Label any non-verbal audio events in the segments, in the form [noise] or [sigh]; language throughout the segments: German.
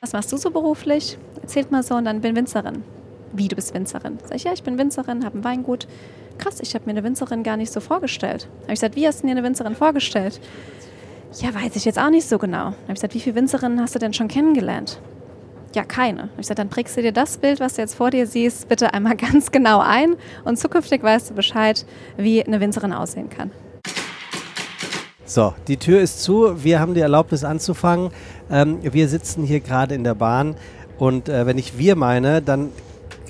was machst du so beruflich? Erzählt mal so und dann bin Winzerin. Wie, du bist Winzerin? Sag ich, ja, ich bin Winzerin, habe ein Weingut. Krass, ich habe mir eine Winzerin gar nicht so vorgestellt. Habe ich gesagt, wie hast du dir eine Winzerin vorgestellt? Ja, weiß ich jetzt auch nicht so genau. Habe ich gesagt, wie viele Winzerinnen hast du denn schon kennengelernt? Ja, keine. Hab ich gesagt, dann prägst du dir das Bild, was du jetzt vor dir siehst, bitte einmal [laughs] ganz genau ein und zukünftig weißt du Bescheid, wie eine Winzerin aussehen kann. So, die Tür ist zu. Wir haben die Erlaubnis anzufangen. Ähm, wir sitzen hier gerade in der Bahn und äh, wenn ich wir meine, dann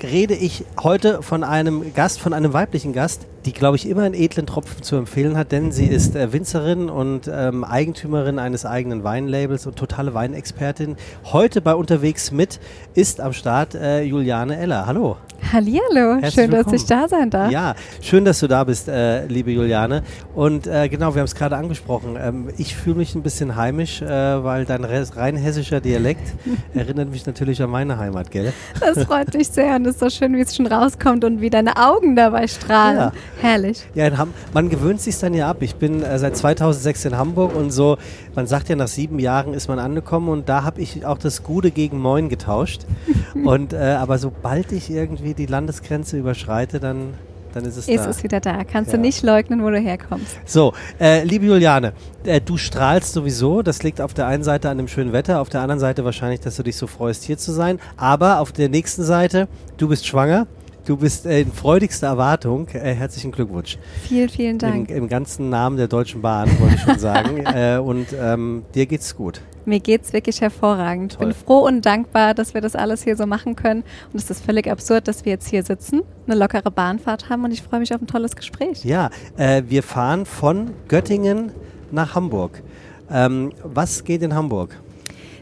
rede ich heute von einem Gast, von einem weiblichen Gast, die, glaube ich, immer einen edlen Tropfen zu empfehlen hat, denn sie ist äh, Winzerin und ähm, Eigentümerin eines eigenen Weinlabels und totale Weinexpertin. Heute bei Unterwegs mit ist am Start äh, Juliane Eller. Hallo. Hallihallo, Herzlich schön, dass willkommen. ich da sein darf. Ja, schön, dass du da bist, äh, liebe Juliane. Und äh, genau, wir haben es gerade angesprochen. Ähm, ich fühle mich ein bisschen heimisch, äh, weil dein rein hessischer Dialekt [laughs] erinnert mich natürlich an meine Heimat, gell? Das freut mich sehr und es ist so schön, wie es schon rauskommt und wie deine Augen dabei strahlen. Ja. Herrlich. Ja, in Ham man gewöhnt sich dann ja ab. Ich bin äh, seit 2006 in Hamburg und so, man sagt ja, nach sieben Jahren ist man angekommen und da habe ich auch das Gute gegen Moin getauscht. [laughs] und äh, aber sobald ich irgendwie die Landesgrenze überschreite, dann, dann ist es Ist da. es wieder da. Kannst Ja. du nicht leugnen, wo du herkommst. So, äh, liebe Juliane, äh, du strahlst sowieso. Das liegt auf der einen Seite an dem schönen Wetter, auf der anderen Seite wahrscheinlich, dass du dich so freust, hier zu sein. Aber auf der nächsten Seite, du bist schwanger. Du bist äh, in freudigster Erwartung. Äh, herzlichen Glückwunsch. Vielen, vielen Im, Dank. Im ganzen Namen der Deutschen Bahn, wollte ich schon [laughs] sagen. äh, und ähm, dir geht's gut. Mir geht's wirklich hervorragend. Ich bin froh und dankbar, dass wir das alles hier so machen können. Und es ist völlig absurd, dass wir jetzt hier sitzen, eine lockere Bahnfahrt haben und ich freue mich auf ein tolles Gespräch. Ja, äh, wir fahren von Göttingen nach Hamburg. Ähm, was geht in Hamburg?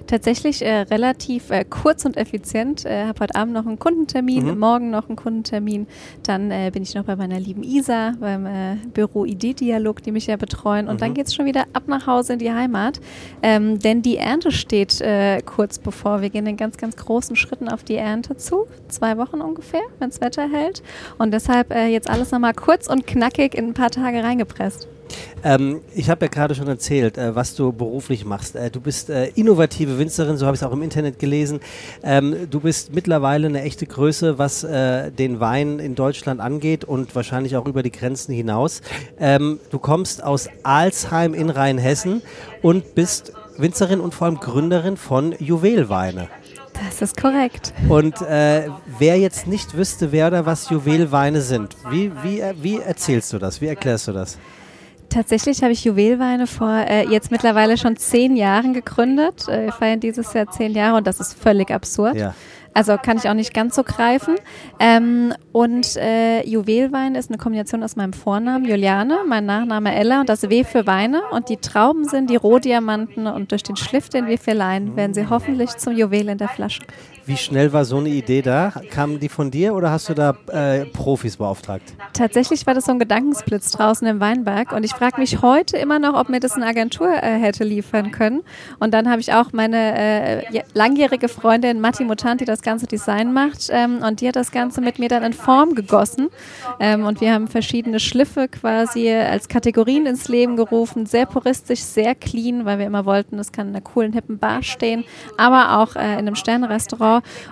Tatsächlich äh, relativ äh, kurz und effizient. Äh, habe heute Abend noch einen Kundentermin, Mhm. morgen noch einen Kundentermin. Dann äh, bin ich noch bei meiner lieben Isa beim äh, Büro ID-Dialog, die mich ja betreuen. Und Mhm. dann geht's schon wieder ab nach Hause in die Heimat. Ähm, denn die Ernte steht äh, kurz bevor. Wir gehen in ganz, ganz großen Schritten auf die Ernte zu. Zwei Wochen ungefähr, wenns Wetter hält. Und deshalb jetzt alles nochmal kurz und knackig in ein paar Tage reingepresst. Ähm, ich habe ja gerade schon erzählt, äh, was du beruflich machst. Äh, du bist äh, innovative Winzerin, so habe ich es auch im Internet gelesen. Ähm, du bist mittlerweile eine echte Größe, was äh, den Wein in Deutschland angeht und wahrscheinlich auch über die Grenzen hinaus. Ähm, du kommst aus Alsheim in Rheinhessen und bist Winzerin und vor allem Gründerin von Juwelweine. Das ist korrekt. Und äh, wer jetzt nicht wüsste, wer oder was Juwelweine sind, wie, wie, äh, wie erzählst du das? Wie erklärst du das? Tatsächlich habe ich Juwelweine vor äh, jetzt mittlerweile schon zehn Jahren gegründet. Äh, wir feiern dieses Jahr zehn Jahre und das ist völlig absurd. Ja. Also kann ich auch nicht ganz so greifen. Ähm, und äh, Juwelwein ist eine Kombination aus meinem Vornamen Juliane, mein Nachname Ella und das W für Weine. Und die Trauben sind die Rohdiamanten und durch den Schliff, den wir verleihen, werden sie hoffentlich zum Juwel in der Flasche. Wie schnell war so eine Idee da? Kamen die von dir oder hast du da äh, Profis beauftragt? Tatsächlich war das so ein Gedankensblitz draußen im Weinberg und ich frage mich heute immer noch, ob mir das eine Agentur äh, hätte liefern können. Und dann habe ich auch meine äh, langjährige Freundin Matti Mutanti, die das ganze Design macht ähm, und die hat das Ganze mit mir dann in Form gegossen ähm, und wir haben verschiedene Schliffe quasi als Kategorien ins Leben gerufen, sehr puristisch, sehr clean, weil wir immer wollten, das kann in einer coolen, hippen Bar stehen, aber auch äh, in einem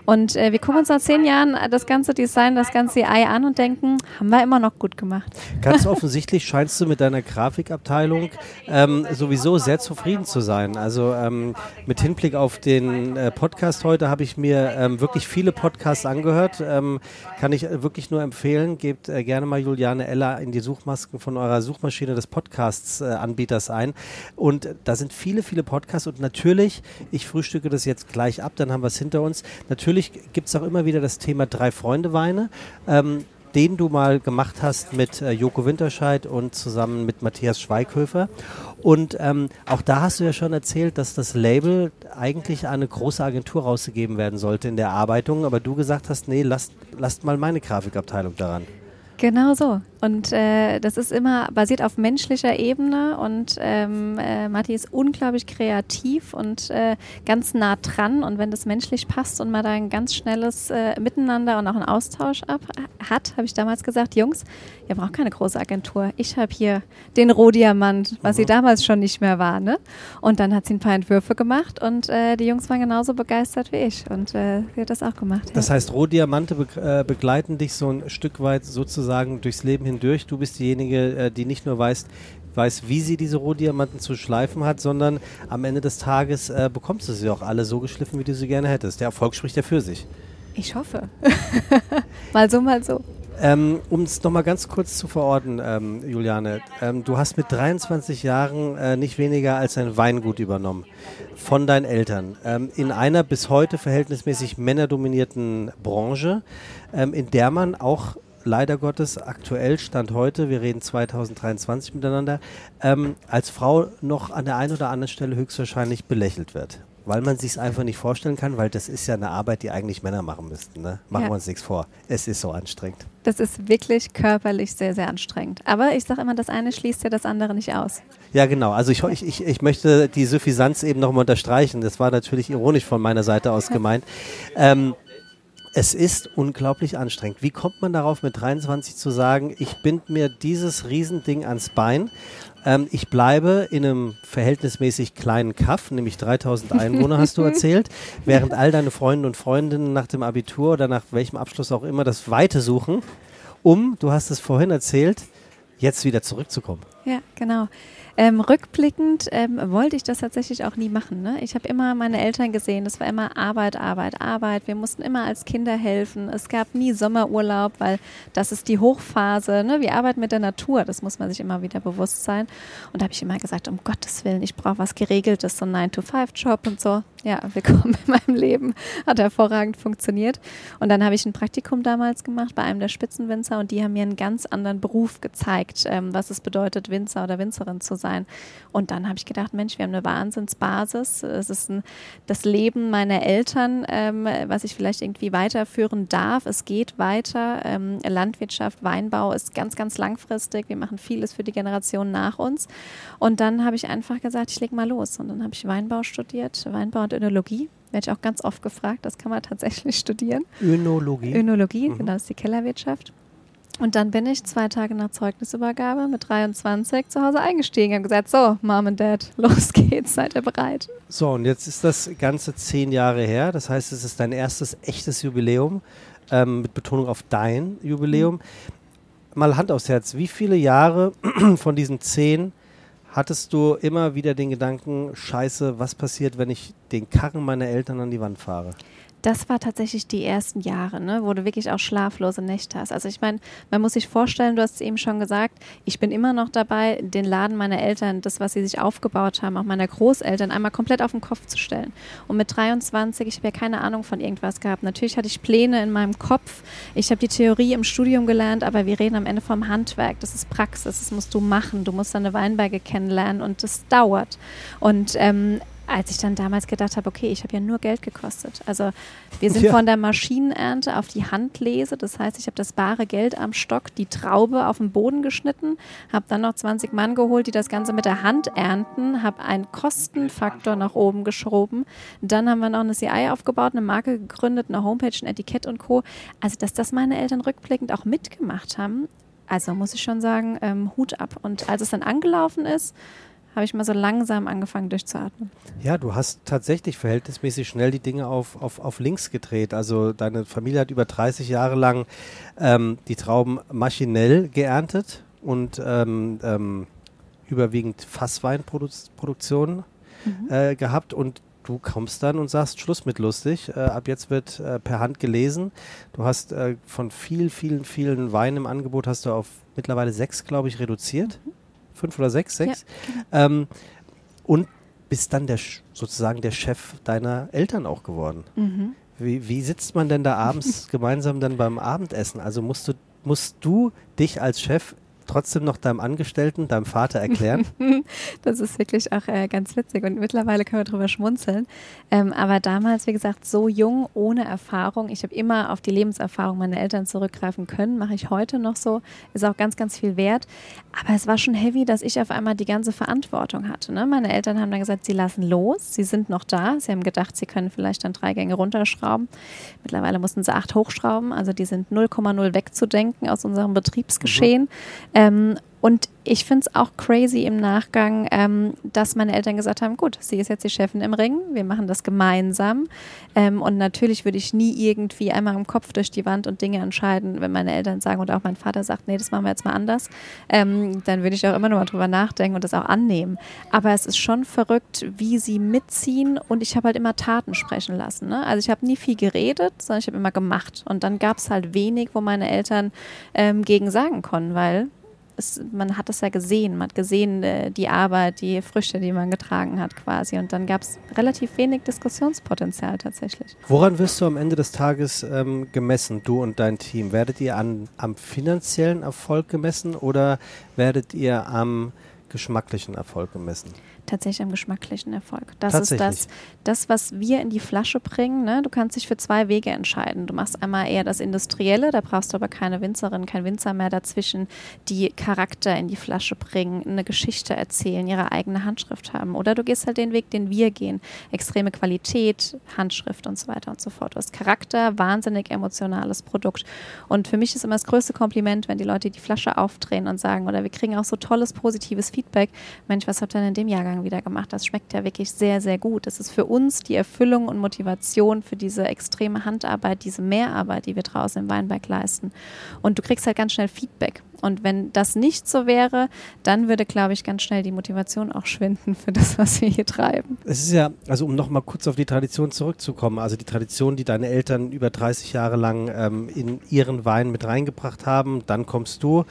Und äh, wir gucken uns nach zehn Jahren das ganze Design, das ganze Ei an und denken, haben wir immer noch gut gemacht. Ganz [laughs] offensichtlich scheinst du mit deiner Grafikabteilung ähm, sowieso sehr zufrieden zu sein. Also ähm, mit Hinblick auf den äh, Podcast heute habe ich mir ähm, wirklich viele Podcasts angehört. Ähm, kann ich äh, wirklich nur empfehlen. Gebt äh, gerne mal Juliane Eller in die Suchmasken von eurer Suchmaschine des Podcasts-Anbieters ein. Und äh, da sind viele, viele Podcasts und natürlich, ich frühstücke das jetzt gleich ab, dann haben wir es hinter uns. Natürlich gibt es auch immer wieder das Thema Drei-Freunde-Weine. Ähm, den du mal gemacht hast mit äh, Joko Winterscheid und zusammen mit Matthias Schweighöfer. Und ähm, auch da hast du ja schon erzählt, dass das Label eigentlich an eine große Agentur rausgegeben werden sollte in der Arbeitung, aber du gesagt hast, nee, lasst, lasst mal meine Grafikabteilung daran. Genau so. Und äh, das ist immer basiert auf menschlicher Ebene und ähm, äh, Matti ist unglaublich kreativ und äh, ganz nah dran. Und wenn das menschlich passt und man da ein ganz schnelles äh, Miteinander und auch einen Austausch ab, hat, habe ich damals gesagt, Jungs, ihr braucht keine große Agentur. Ich habe hier den Rohdiamant, was mhm. sie damals schon nicht mehr war. Ne? Und dann hat sie ein paar Entwürfe gemacht und äh, die Jungs waren genauso begeistert wie ich. Und äh, sie hat das auch gemacht. Das ja. heißt, Rohdiamante be äh, begleiten dich so ein Stück weit sozusagen durchs Leben hindurch. Du bist diejenige, äh, die nicht nur weiß, weiß, wie sie diese Rohdiamanten zu schleifen hat, sondern am Ende des Tages äh, bekommst du sie auch alle so geschliffen, wie du sie gerne hättest. Der Erfolg spricht ja für sich. Ich hoffe. [laughs] mal so, mal so. Ähm, um es nochmal ganz kurz zu verorten, ähm, Juliane, ähm, du hast mit 23 Jahren äh, nicht weniger als ein Weingut übernommen von deinen Eltern ähm, in einer bis heute verhältnismäßig männerdominierten Branche, ähm, in der man auch leider Gottes aktuell Stand heute, wir reden 2023 miteinander, ähm, als Frau noch an der einen oder anderen Stelle höchstwahrscheinlich belächelt wird weil man sich es einfach nicht vorstellen kann, weil das ist ja eine Arbeit, die eigentlich Männer machen müssten. Ne? Machen ja. wir uns nichts vor. Es ist so anstrengend. Das ist wirklich körperlich sehr, sehr anstrengend. Aber ich sage immer, das eine schließt ja das andere nicht aus. Ja, genau. Also ich, ich, ich, ich möchte die Suffisanz eben nochmal unterstreichen. Das war natürlich ironisch von meiner Seite aus [laughs] gemeint. Ähm, es ist unglaublich anstrengend. Wie kommt man darauf, mit 23 zu sagen, ich bind mir dieses Riesending ans Bein ähm, ich bleibe in einem verhältnismäßig kleinen Kaff, nämlich 3000 Einwohner, hast du [laughs] erzählt, während all deine Freunde und Freundinnen nach dem Abitur oder nach welchem Abschluss auch immer das Weite suchen, um, du hast es vorhin erzählt, jetzt wieder zurückzukommen. Ja, genau. Ähm, rückblickend ähm, wollte ich das tatsächlich auch nie machen. Ne? Ich habe immer meine Eltern gesehen. Das war immer Arbeit, Arbeit, Arbeit. Wir mussten immer als Kinder helfen. Es gab nie Sommerurlaub, weil das ist die Hochphase. Ne? Wir arbeiten mit der Natur. Das muss man sich immer wieder bewusst sein. Und da habe ich immer gesagt, um Gottes Willen, ich brauche was Geregeltes, so ein 9-to-5-Job und so. Ja, willkommen in meinem Leben. Hat hervorragend funktioniert. Und dann habe ich ein Praktikum damals gemacht bei einem der Spitzenwinzer und die haben mir einen ganz anderen Beruf gezeigt, ähm, was es bedeutet, Winzer oder Winzerin zu sein. Und dann habe ich gedacht, Mensch, wir haben eine Wahnsinnsbasis. Es ist ein, das Leben meiner Eltern, ähm, was ich vielleicht irgendwie weiterführen darf. Es geht weiter. Ähm, Landwirtschaft, Weinbau ist ganz, ganz langfristig. Wir machen vieles für die Generation nach uns. Und dann habe ich einfach gesagt, ich lege mal los. Und dann habe ich Weinbau studiert, Weinbau und Önologie werde ich auch ganz oft gefragt. Das kann man tatsächlich [laughs] studieren. Önologie. Önologie, mhm. genau, das ist die Kellerwirtschaft. Und dann bin ich zwei Tage nach Zeugnisübergabe mit 23 zu Hause eingestiegen und gesagt, so, Mom und Dad, [laughs] los geht's, seid ihr bereit? So, und jetzt ist das Ganze zehn Jahre her. Das heißt, es ist dein erstes echtes Jubiläum, ähm, mit Betonung auf dein Jubiläum. Mhm. Mal Hand aufs Herz, wie viele Jahre [clears throat] von diesen zehn hattest du immer wieder den Gedanken, scheiße, was passiert, wenn ich den Karren meiner Eltern an die Wand fahre? Das war tatsächlich die ersten Jahre, ne, wo du wirklich auch schlaflose Nächte hast. Also ich meine, man muss sich vorstellen, du hast es eben schon gesagt, ich bin immer noch dabei, den Laden meiner Eltern, das, was sie sich aufgebaut haben, auch meiner Großeltern, einmal komplett auf den Kopf zu stellen. Und mit 23, ich habe ja keine Ahnung von irgendwas gehabt. Natürlich hatte ich Pläne in meinem Kopf. Ich habe die Theorie im Studium gelernt, aber wir reden am Ende vom Handwerk. Das ist Praxis, das musst du machen. Du musst deine Weinberge kennenlernen und das dauert. Und ähm, als ich dann damals gedacht habe, okay, ich habe ja nur Geld gekostet. Also wir sind ja. von der Maschinenernte auf die Handlese. Das heißt, ich habe das bare Geld am Stock, die Traube auf den Boden geschnitten, habe dann noch 20 Mann geholt, die das Ganze mit der Hand ernten, habe einen Kostenfaktor nach oben geschoben. Dann haben wir noch eine CI aufgebaut, eine Marke gegründet, eine Homepage, ein Etikett und Co. Also, dass das meine Eltern rückblickend auch mitgemacht haben, also muss ich schon sagen, ähm, Hut ab. Und als es dann angelaufen ist, habe ich mal so langsam angefangen durchzuatmen. Ja, du hast tatsächlich verhältnismäßig schnell die Dinge auf, auf, auf links gedreht. Also deine Familie hat über 30 Jahre lang ähm, die Trauben maschinell geerntet und ähm, ähm, überwiegend Fassweinproduktion mhm. äh, gehabt und du kommst dann und sagst, Schluss mit lustig, äh, ab jetzt wird äh, per Hand gelesen. Du hast äh, von vielen, vielen, vielen Weinen im Angebot, hast du auf mittlerweile sechs, glaube ich, reduziert. Mhm fünf oder sechs, sechs. Ja. Ähm, und bist dann der sozusagen der Chef deiner Eltern auch geworden. Mhm. Wie, wie sitzt man denn da abends [laughs] gemeinsam dann beim Abendessen? Also musst du, musst du dich als Chef trotzdem noch deinem Angestellten, deinem Vater erklären? [laughs] das ist wirklich auch äh, ganz witzig und mittlerweile können wir drüber schmunzeln. Ähm, aber damals, wie gesagt, so jung, ohne Erfahrung. Ich habe immer auf die Lebenserfahrung meiner Eltern zurückgreifen können, mache ich heute noch so, ist auch ganz, ganz viel wert. Aber es war schon heavy, dass ich auf einmal die ganze Verantwortung hatte. Ne? Meine Eltern haben dann gesagt, sie lassen los, sie sind noch da. Sie haben gedacht, sie können vielleicht dann drei Gänge runterschrauben. Mittlerweile mussten sie acht hochschrauben, also die sind 0,0 wegzudenken aus unserem Betriebsgeschehen. Mhm. Ähm, und ich finde es auch crazy im Nachgang, ähm, dass meine Eltern gesagt haben, gut, sie ist jetzt die Chefin im Ring, wir machen das gemeinsam. Ähm, und natürlich würde ich nie irgendwie einmal im Kopf durch die Wand und Dinge entscheiden, wenn meine Eltern sagen und auch mein Vater sagt, nee, das machen wir jetzt mal anders. Ähm, dann würde ich auch immer noch mal drüber nachdenken und das auch annehmen. Aber es ist schon verrückt, wie sie mitziehen und ich habe halt immer Taten sprechen lassen. Ne? Also ich habe nie viel geredet, sondern ich habe immer gemacht. Und dann gab es halt wenig, wo meine Eltern ähm, gegen sagen konnten, weil es, man hat es ja gesehen, man hat gesehen äh, die Arbeit, die Früchte, die man getragen hat quasi. Und dann gab es relativ wenig Diskussionspotenzial tatsächlich. Woran wirst du am Ende des Tages ähm, gemessen, du und dein Team? Werdet ihr an, am finanziellen Erfolg gemessen oder werdet ihr am geschmacklichen Erfolg gemessen? Tatsächlich am geschmacklichen Erfolg. Das ist das, das, was wir in die Flasche bringen. Ne? Du kannst dich für zwei Wege entscheiden. Du machst einmal eher das Industrielle, da brauchst du aber keine Winzerin, kein Winzer mehr dazwischen, die Charakter in die Flasche bringen, eine Geschichte erzählen, ihre eigene Handschrift haben. Oder du gehst halt den Weg, den wir gehen. Extreme Qualität, Handschrift und so weiter und so fort. Du hast Charakter, wahnsinnig emotionales Produkt. Und für mich ist immer das größte Kompliment, wenn die Leute die Flasche aufdrehen und sagen, oder wir kriegen auch so tolles, positives Feedback. Mensch, was habt ihr denn in dem Jahrgang Jahrgang wieder gemacht. Das schmeckt ja wirklich sehr, sehr gut. Das ist für uns die Erfüllung und Motivation für diese extreme Handarbeit, diese Mehrarbeit, die wir draußen im Weinberg leisten. Und du kriegst halt ganz schnell Feedback. Und wenn das nicht so wäre, dann würde, glaube ich, ganz schnell die Motivation auch schwinden für das, was wir hier treiben. Es ist ja, also um nochmal kurz auf die Tradition zurückzukommen, also die Tradition, die deine Eltern über 30 Jahre lang ähm, in ihren Wein mit reingebracht haben, dann kommst du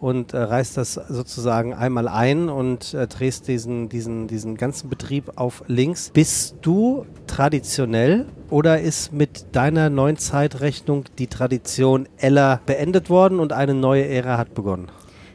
und äh, reißt das sozusagen einmal ein und äh, drehst diesen, diesen, diesen ganzen Betrieb auf links. Bist du traditionell oder ist mit deiner neuen Zeitrechnung die Tradition Ella beendet worden und eine neue Ära hat begonnen?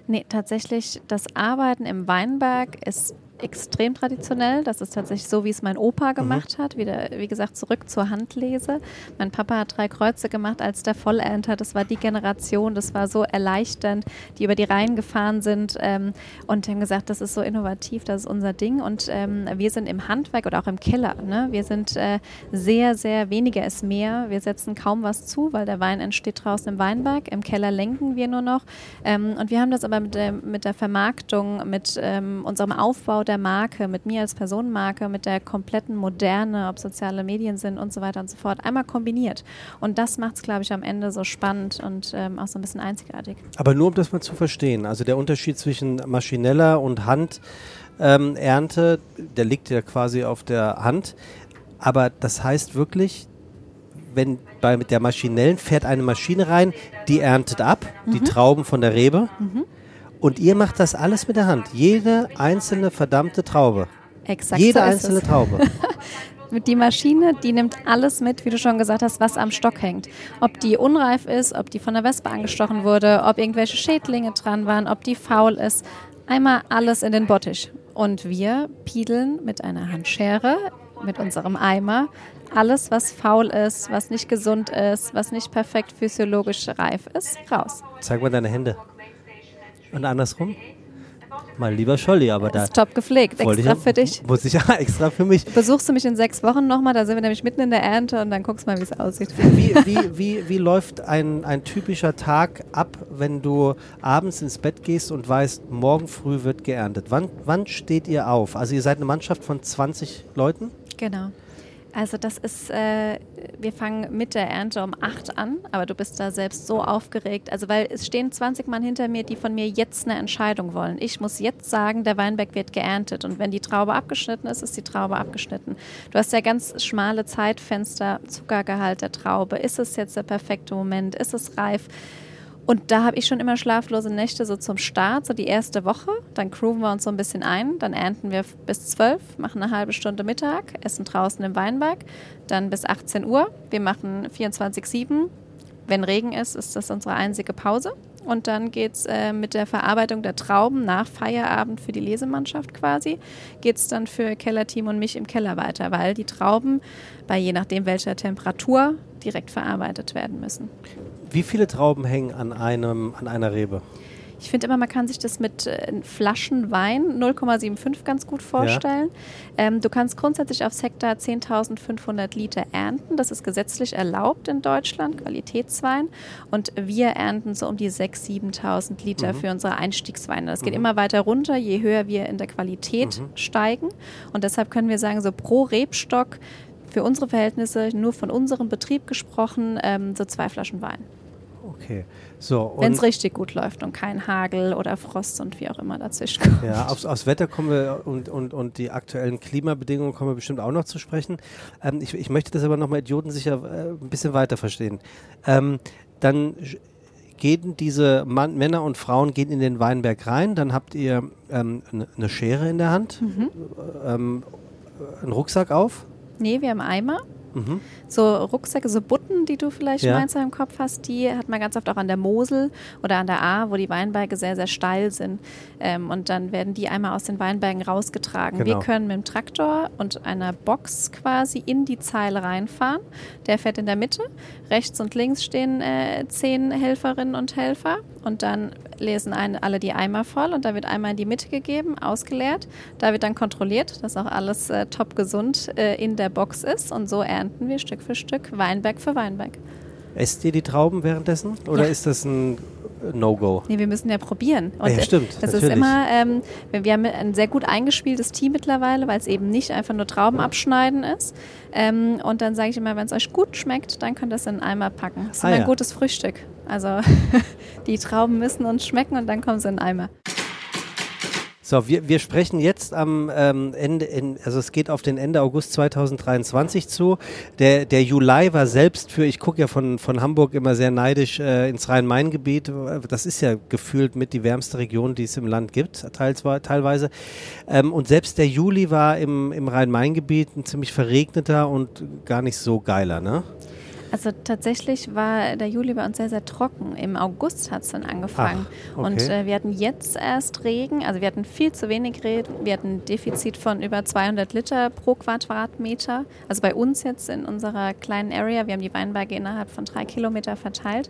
Nee, tatsächlich, das Arbeiten im Weinberg ist extrem traditionell. Das ist tatsächlich so, wie es mein Opa mhm. gemacht mhm. hat. Wieder, wie gesagt, zurück zur Handlese. Mein Papa hat drei Kreuze gemacht als der Vollernter. Das war die Generation, das war so erleichternd, die über die Reihen gefahren sind ähm, und haben gesagt, das ist so innovativ, das ist unser Ding. Und ähm, wir sind im Handwerk oder auch im Keller. Ne? Wir sind äh, sehr, sehr weniger ist mehr. Wir setzen kaum was zu, weil der Wein entsteht draußen im Weinberg. Im Keller lenken wir nur noch. Ähm, und wir haben das aber mit der, mit der Vermarktung, mit ähm, unserem Aufbau der der Marke, mit mir als Personenmarke, mit der kompletten Moderne, ob soziale Medien sind und so weiter und so fort, einmal kombiniert. Und das macht es, glaube ich, am Ende so spannend und ähm, auch so ein bisschen einzigartig. Aber nur um das mal zu verstehen, also der Unterschied zwischen maschineller und Handernte, ähm, der liegt ja quasi auf der Hand. Aber das heißt wirklich, wenn bei der maschinellen fährt eine Maschine rein, die erntet ab, mhm. die Trauben von der Rebe. Mhm. Und ihr macht das alles mit der Hand. Jede einzelne verdammte Traube. Exakt. Jede so einzelne. Traube. [laughs] die Maschine, die nimmt alles mit, wie du schon gesagt hast, was am Stock hängt. Ob die unreif ist, ob die von der Wespe angestochen wurde, ob irgendwelche Schädlinge dran waren, ob die faul ist. Einmal alles in den Bottich. Und wir piedeln mit einer Handschere, mit unserem Eimer, alles, was faul ist, was nicht gesund ist, was nicht perfekt physiologisch reif ist, raus. Zeig mal deine Hände. Und andersrum? Mein lieber Scholli, aber da. Ist top gepflegt, extra ich, für dich. [laughs] Muss ich ja extra für mich. Besuchst du mich in sechs Wochen nochmal? Da sind wir nämlich mitten in der Ernte und dann guckst du mal, wie es aussieht. Wie, wie, wie, wie läuft ein, ein typischer Tag ab, wenn du abends ins Bett gehst und weißt, morgen früh wird geerntet? Wann, wann steht ihr auf? Also, ihr seid eine Mannschaft von 20 Leuten? Genau. Also das ist, äh, wir fangen mit der Ernte um acht an, aber du bist da selbst so aufgeregt. Also weil es stehen 20 Mann hinter mir, die von mir jetzt eine Entscheidung wollen. Ich muss jetzt sagen, der Weinberg wird geerntet und wenn die Traube abgeschnitten ist, ist die Traube abgeschnitten. Du hast ja ganz schmale Zeitfenster, Zuckergehalt der Traube. Ist es jetzt der perfekte Moment? Ist es reif? Und da habe ich schon immer schlaflose Nächte so zum Start, so die erste Woche. Dann grooven wir uns so ein bisschen ein. Dann ernten wir bis zwölf, machen eine halbe Stunde Mittag, essen draußen im Weinberg. Dann bis 18 Uhr. Wir machen 24-7. Wenn Regen ist, ist das unsere einzige Pause. und dann geht es äh, mit der Verarbeitung der Trauben nach Feierabend für die Lesemannschaft quasi, geht es dann für Kellerteam und mich im Keller weiter, weil die Trauben bei je nachdem welcher Temperatur direkt verarbeitet werden müssen. Wie viele Trauben hängen an, einem, an einer Rebe? Ich finde immer, man kann sich das mit äh, Flaschen Wein 0,75 ganz gut vorstellen. Ja. Ähm, du kannst grundsätzlich aufs Hektar 10.500 Liter ernten. Das ist gesetzlich erlaubt in Deutschland, Qualitätswein. Und wir ernten so um die 6.000, 7.000 Liter mhm. für unsere Einstiegsweine. Das geht mhm. immer weiter runter, je höher wir in der Qualität mhm. steigen. Und deshalb können wir sagen, so pro Rebstock für unsere Verhältnisse, nur von unserem Betrieb gesprochen, ähm, so zwei Flaschen Wein. Okay. So, Wenn es richtig gut läuft und kein Hagel oder Frost und wie auch immer dazwischen kommt. Ja, aufs, aufs Wetter kommen wir und, und, und die aktuellen Klimabedingungen kommen wir bestimmt auch noch zu sprechen. Ähm, ich, ich möchte das aber nochmal idiotensicher äh, ein bisschen weiter verstehen. Ähm, dann gehen diese Mann, Männer und Frauen gehen in den Weinberg rein, dann habt ihr ähm, eine ähm, Schere in der Hand, mhm. ähm, einen Rucksack auf. Nee, wir haben Eimer. Mhm. So Rucksäcke, so Butten, die du vielleicht ja. meinst im Kopf hast, die hat man ganz oft auch an der Mosel oder an der A, wo die Weinberge sehr, sehr steil sind. Ähm, und dann werden die einmal aus den Weinbergen rausgetragen. Genau. Wir können mit dem Traktor und einer Box quasi in die Zeile reinfahren. Der fährt in der Mitte. Rechts und links stehen äh, zehn Helferinnen und Helfer. Und dann lesen ein, alle die Eimer voll und da wird einmal in die Mitte gegeben, ausgeleert. Da wird dann kontrolliert, dass auch alles äh, top gesund äh, in der Box ist. Und so ernten wir Stück für Stück Weinberg für Weinberg. Esst ihr die Trauben währenddessen oder ja. ist das ein No-Go. Nee, wir müssen ja probieren. Und ja, stimmt. Das natürlich. ist immer, ähm, wir haben ein sehr gut eingespieltes Team mittlerweile, weil es eben nicht einfach nur Trauben abschneiden ist. Ähm, und dann sage ich immer, wenn es euch gut schmeckt, dann könnt ihr es in einen Eimer packen. Das ist ah, ein ja. gutes Frühstück. Also [laughs] die Trauben müssen uns schmecken und dann kommen sie in den Eimer. So, wir, wir sprechen jetzt am ähm, Ende, in, also es geht auf den Ende August 2023 zu. Der, der Juli war selbst für, ich gucke ja von, von Hamburg immer sehr neidisch äh, ins Rhein-Main-Gebiet. Das ist ja gefühlt mit die wärmste Region, die es im Land gibt, teils, teilweise. Ähm, und selbst der Juli war im, im Rhein-Main-Gebiet ein ziemlich verregneter und gar nicht so geiler, ne? Also tatsächlich war der Juli bei uns sehr, sehr trocken. Im August hat es dann angefangen. Ach, okay. Und äh, wir hatten jetzt erst Regen, also wir hatten viel zu wenig Regen. Wir hatten ein Defizit von über 200 Liter pro Quadratmeter. Also bei uns jetzt in unserer kleinen Area. Wir haben die Weinberge innerhalb von drei Kilometer verteilt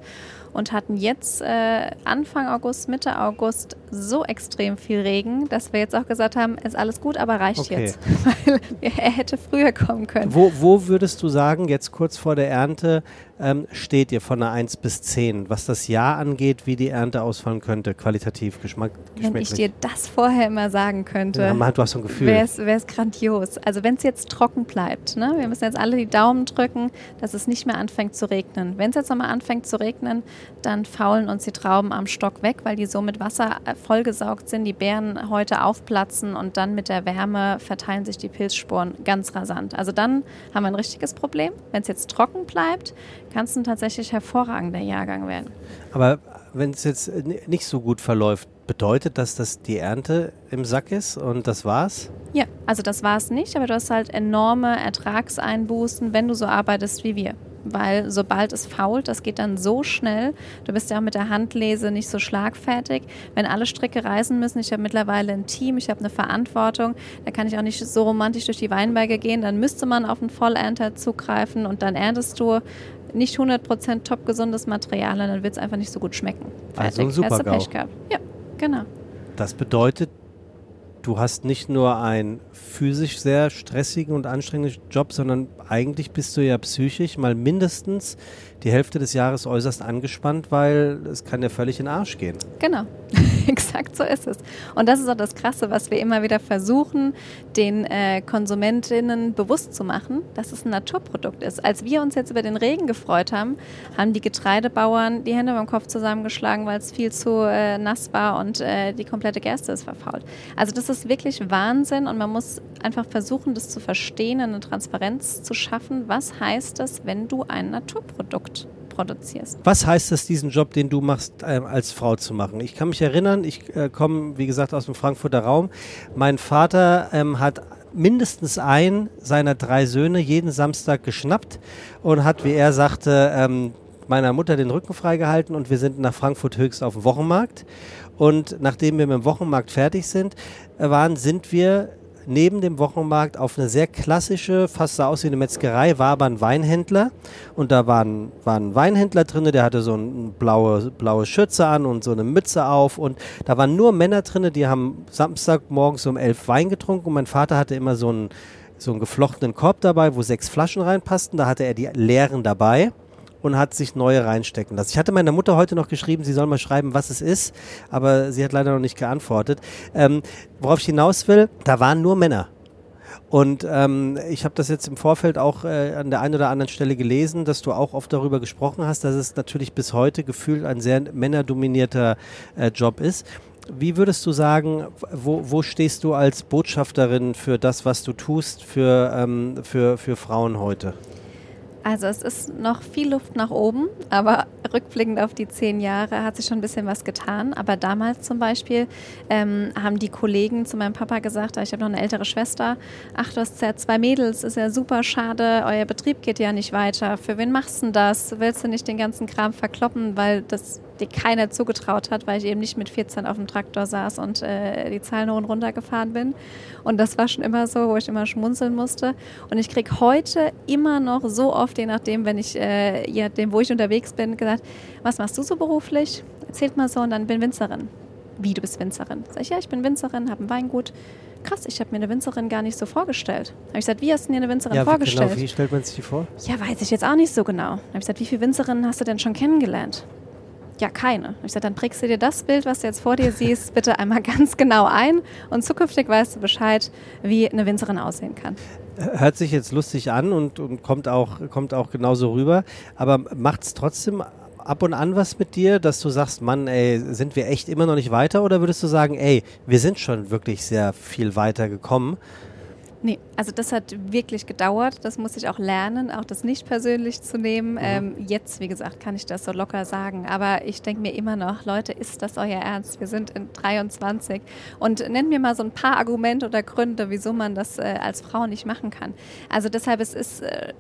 und hatten jetzt äh, Anfang August, Mitte August so extrem viel Regen, dass wir jetzt auch gesagt haben, ist alles gut, aber reicht okay. jetzt. [laughs] Weil er hätte früher kommen können. Wo, wo würdest du sagen, jetzt kurz vor der Ernte, ähm, steht ihr von einer 1 bis 10, was das Jahr angeht, wie die Ernte ausfallen könnte, qualitativ, geschmack, Wenn ich dir das vorher immer sagen könnte, ja, man, du hast so ein Gefühl. wäre es grandios. Also wenn es jetzt trocken bleibt, ne? wir müssen jetzt alle die Daumen drücken, dass es nicht mehr anfängt zu regnen. Wenn es jetzt nochmal anfängt zu regnen, dann faulen uns die Trauben am Stock weg, weil die so mit Wasser äh, vollgesaugt sind, die Beeren heute aufplatzen und dann mit der Wärme verteilen sich die Pilzsporen ganz rasant. Also dann haben wir ein richtiges Problem. Wenn es jetzt trocken bleibt, kann es ein tatsächlich hervorragender Jahrgang werden. Aber wenn es jetzt nicht so gut verläuft, bedeutet das, dass die Ernte im Sack ist und das war's? Ja, also das war es nicht, aber du hast halt enorme Ertragseinbußen, wenn du so arbeitest wie wir weil sobald es fault, das geht dann so schnell. Du bist ja auch mit der Handlese nicht so schlagfertig. Wenn alle Stricke reisen müssen, ich habe mittlerweile ein Team, ich habe eine Verantwortung, da kann ich auch nicht so romantisch durch die Weinberge gehen, dann müsste man auf einen Vollernter zugreifen und dann erntest du nicht 100% top gesundes Material und dann wird es einfach nicht so gut schmecken. Fertig. Also super Hast du Pech gehabt. Ja, genau. Das bedeutet, du hast nicht nur einen physisch sehr stressigen und anstrengenden Job, sondern eigentlich bist du ja psychisch mal mindestens die Hälfte des Jahres äußerst angespannt, weil es kann ja völlig in den Arsch gehen. Genau, [laughs] exakt so ist es. Und das ist auch das Krasse, was wir immer wieder versuchen, den äh, Konsumentinnen bewusst zu machen, dass es ein Naturprodukt ist. Als wir uns jetzt über den Regen gefreut haben, haben die Getreidebauern die Hände beim Kopf zusammengeschlagen, weil es viel zu äh, nass war und äh, die komplette Gerste ist verfault. Also das ist wirklich Wahnsinn und man muss einfach versuchen, das zu verstehen, eine Transparenz zu schaffen. Was heißt das, wenn du ein Naturprodukt produzierst? Was heißt das, diesen Job, den du machst, äh, als Frau zu machen? Ich kann mich erinnern, ich äh, komme, wie gesagt, aus dem Frankfurter Raum. Mein Vater ähm, hat mindestens einen seiner drei Söhne jeden Samstag geschnappt und hat, wie er sagte, ähm, meiner Mutter den Rücken freigehalten und wir sind nach Frankfurt Höchst auf dem Wochenmarkt. Und nachdem wir mit dem Wochenmarkt fertig sind, äh, waren, sind wir neben dem Wochenmarkt auf eine sehr klassische, fast sah aus wie eine Metzgerei, war aber ein Weinhändler. Und da war ein, war ein Weinhändler drin, der hatte so eine blaue, blaue Schürze an und so eine Mütze auf. Und da waren nur Männer drin, die haben Samstag morgens um elf Wein getrunken. Und mein Vater hatte immer so einen, so einen geflochtenen Korb dabei, wo sechs Flaschen reinpassten. Da hatte er die leeren dabei und hat sich neue reinstecken lassen. Ich hatte meiner Mutter heute noch geschrieben, sie soll mal schreiben, was es ist, aber sie hat leider noch nicht geantwortet. Ähm, worauf ich hinaus will, da waren nur Männer. Und ähm, ich habe das jetzt im Vorfeld auch äh, an der einen oder anderen Stelle gelesen, dass du auch oft darüber gesprochen hast, dass es natürlich bis heute gefühlt ein sehr männerdominierter äh, Job ist. Wie würdest du sagen, wo, wo stehst du als Botschafterin für das, was du tust, für, ähm, für, für Frauen heute? Also es ist noch viel Luft nach oben, aber rückblickend auf die zehn Jahre hat sich schon ein bisschen was getan. Aber damals zum Beispiel ähm, haben die Kollegen zu meinem Papa gesagt, ich habe noch eine ältere Schwester, ach, du hast ja zwei Mädels, ist ja super schade, euer Betrieb geht ja nicht weiter. Für wen machst du denn das? Willst du nicht den ganzen Kram verkloppen, weil das dir keiner zugetraut hat, weil ich eben nicht mit 14 auf dem Traktor saß und äh, die Zahlen hoch und runter gefahren bin. Und das war schon immer so, wo ich immer schmunzeln musste. Und ich kriege heute immer noch so oft, je nachdem, wenn ich, äh, je nachdem, wo ich unterwegs bin, gesagt, was machst du so beruflich? Erzählt mal so und dann bin Winzerin. Wie, du bist Winzerin? Sag ich, ja, ich bin Winzerin, habe ein Weingut. Krass, ich habe mir eine Winzerin gar nicht so vorgestellt. Habe ich gesagt, wie hast du dir eine Winzerin ja, vorgestellt? Genau, wie stellt man sich die vor? Ja, weiß ich jetzt auch nicht so genau. Habe ich gesagt, wie viele Winzerinnen hast du denn schon kennengelernt? Ja, keine. Ich sage, dann prägst du dir das Bild, was du jetzt vor dir siehst, bitte einmal [laughs] ganz genau ein und zukünftig weißt du Bescheid, wie eine Winzerin aussehen kann. Hört sich jetzt lustig an und, und kommt, auch, kommt auch genauso rüber, aber macht es trotzdem ab und an was mit dir, dass du sagst, Mann, ey, sind wir echt immer noch nicht weiter oder würdest du sagen, ey, wir sind schon wirklich sehr viel weiter gekommen? Nee, also das hat wirklich gedauert. Das muss ich auch lernen, auch das nicht persönlich zu nehmen. Mhm. Ähm, jetzt, wie gesagt, kann ich das so locker sagen. Aber ich denke mir immer noch, Leute, ist das euer Ernst? Wir sind in 23. Und nennt mir mal so ein paar Argumente oder Gründe, wieso man das äh, als Frau nicht machen kann. Also deshalb, es ist, äh,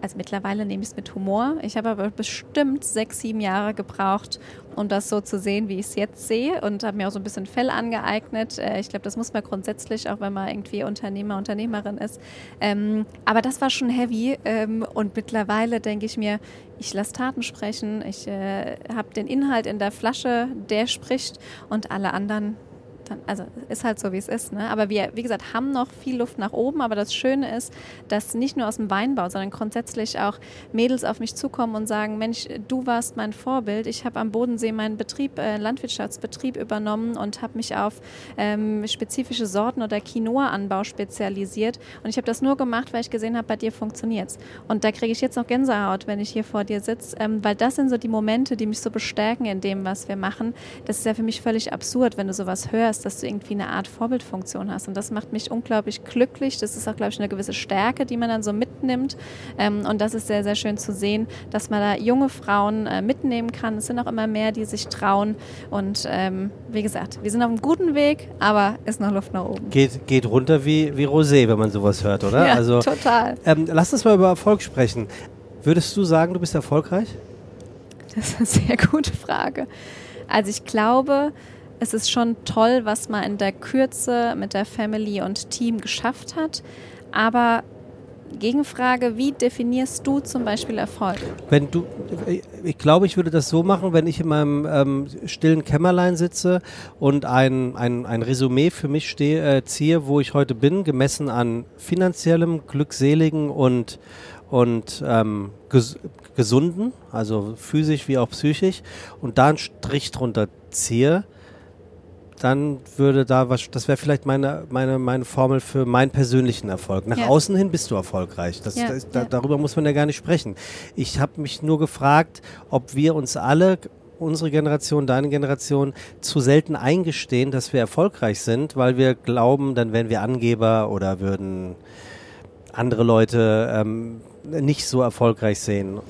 also mittlerweile nehme ich es mit Humor. Ich habe aber bestimmt sechs, sieben Jahre gebraucht, um das so zu sehen, wie ich es jetzt sehe und habe mir auch so ein bisschen Fell angeeignet. Äh, ich glaube, das muss man grundsätzlich, auch wenn man irgendwie Unternehmer, Unternehmerin ist. Ähm, aber das war schon heavy ähm, und mittlerweile denke ich mir, ich lasse Taten sprechen, ich äh, habe den Inhalt in der Flasche, der spricht und alle anderen dann, also ist halt so, wie es ist. Ne? Aber wir, wie gesagt, haben noch viel Luft nach oben. Aber das Schöne ist, dass nicht nur aus dem Weinbau, sondern grundsätzlich auch Mädels auf mich zukommen und sagen, Mensch, du warst mein Vorbild. Ich habe am Bodensee meinen Betrieb, äh, Landwirtschaftsbetrieb übernommen und habe mich auf ähm, spezifische Sorten oder Quinoa-Anbau spezialisiert. Und ich habe das nur gemacht, weil ich gesehen habe, bei dir funktioniert es. Und da kriege ich jetzt noch Gänsehaut, wenn ich hier vor dir sitze, ähm, weil das sind so die Momente, die mich so bestärken in dem, was wir machen. Das ist ja für mich völlig absurd, wenn du sowas hörst hast, dass du irgendwie eine Art Vorbildfunktion hast. Und das macht mich unglaublich glücklich. Das ist auch, glaube ich, eine gewisse Stärke, die man dann so mitnimmt. Ähm, und das ist sehr, sehr schön zu sehen, dass man da junge Frauen äh, mitnehmen kann. Es sind auch immer mehr, die sich trauen. Und ähm, wie gesagt, wir sind auf einem guten Weg, aber ist noch Luft nach oben. Geht, geht runter wie, wie Rosé, wenn man sowas hört, oder? Ja, also, total. Ähm, lass uns mal über Erfolg sprechen. Würdest du sagen, du bist erfolgreich? Das ist eine sehr gute Frage. Also ich glaube, es ist schon toll, was man in der Kürze mit der Family und Team geschafft hat. Aber Gegenfrage, wie definierst du zum Beispiel Erfolg? Wenn du, ich glaube, ich würde das so machen, wenn ich in meinem ähm, stillen Kämmerlein sitze und ein, ein, ein Resümee für mich stehe, äh, ziehe, wo ich heute bin, gemessen an finanziellem, glückseligen und, und ähm, ges gesunden, also physisch wie auch psychisch, und da einen Strich drunter ziehe, dann würde da was, das wäre vielleicht meine, meine, meine Formel für meinen persönlichen Erfolg. Nach ja. außen hin bist du erfolgreich. Das, ja, das, da. Darüber muss man ja gar nicht sprechen. Ich habe mich nur gefragt, ob wir uns alle unsere Generation, deine Generation zu selten eingestehen, dass wir erfolgreich sind, weil wir glauben, dann wären wir Angeber oder würden andere Leute ähm, nicht so erfolgreich sehen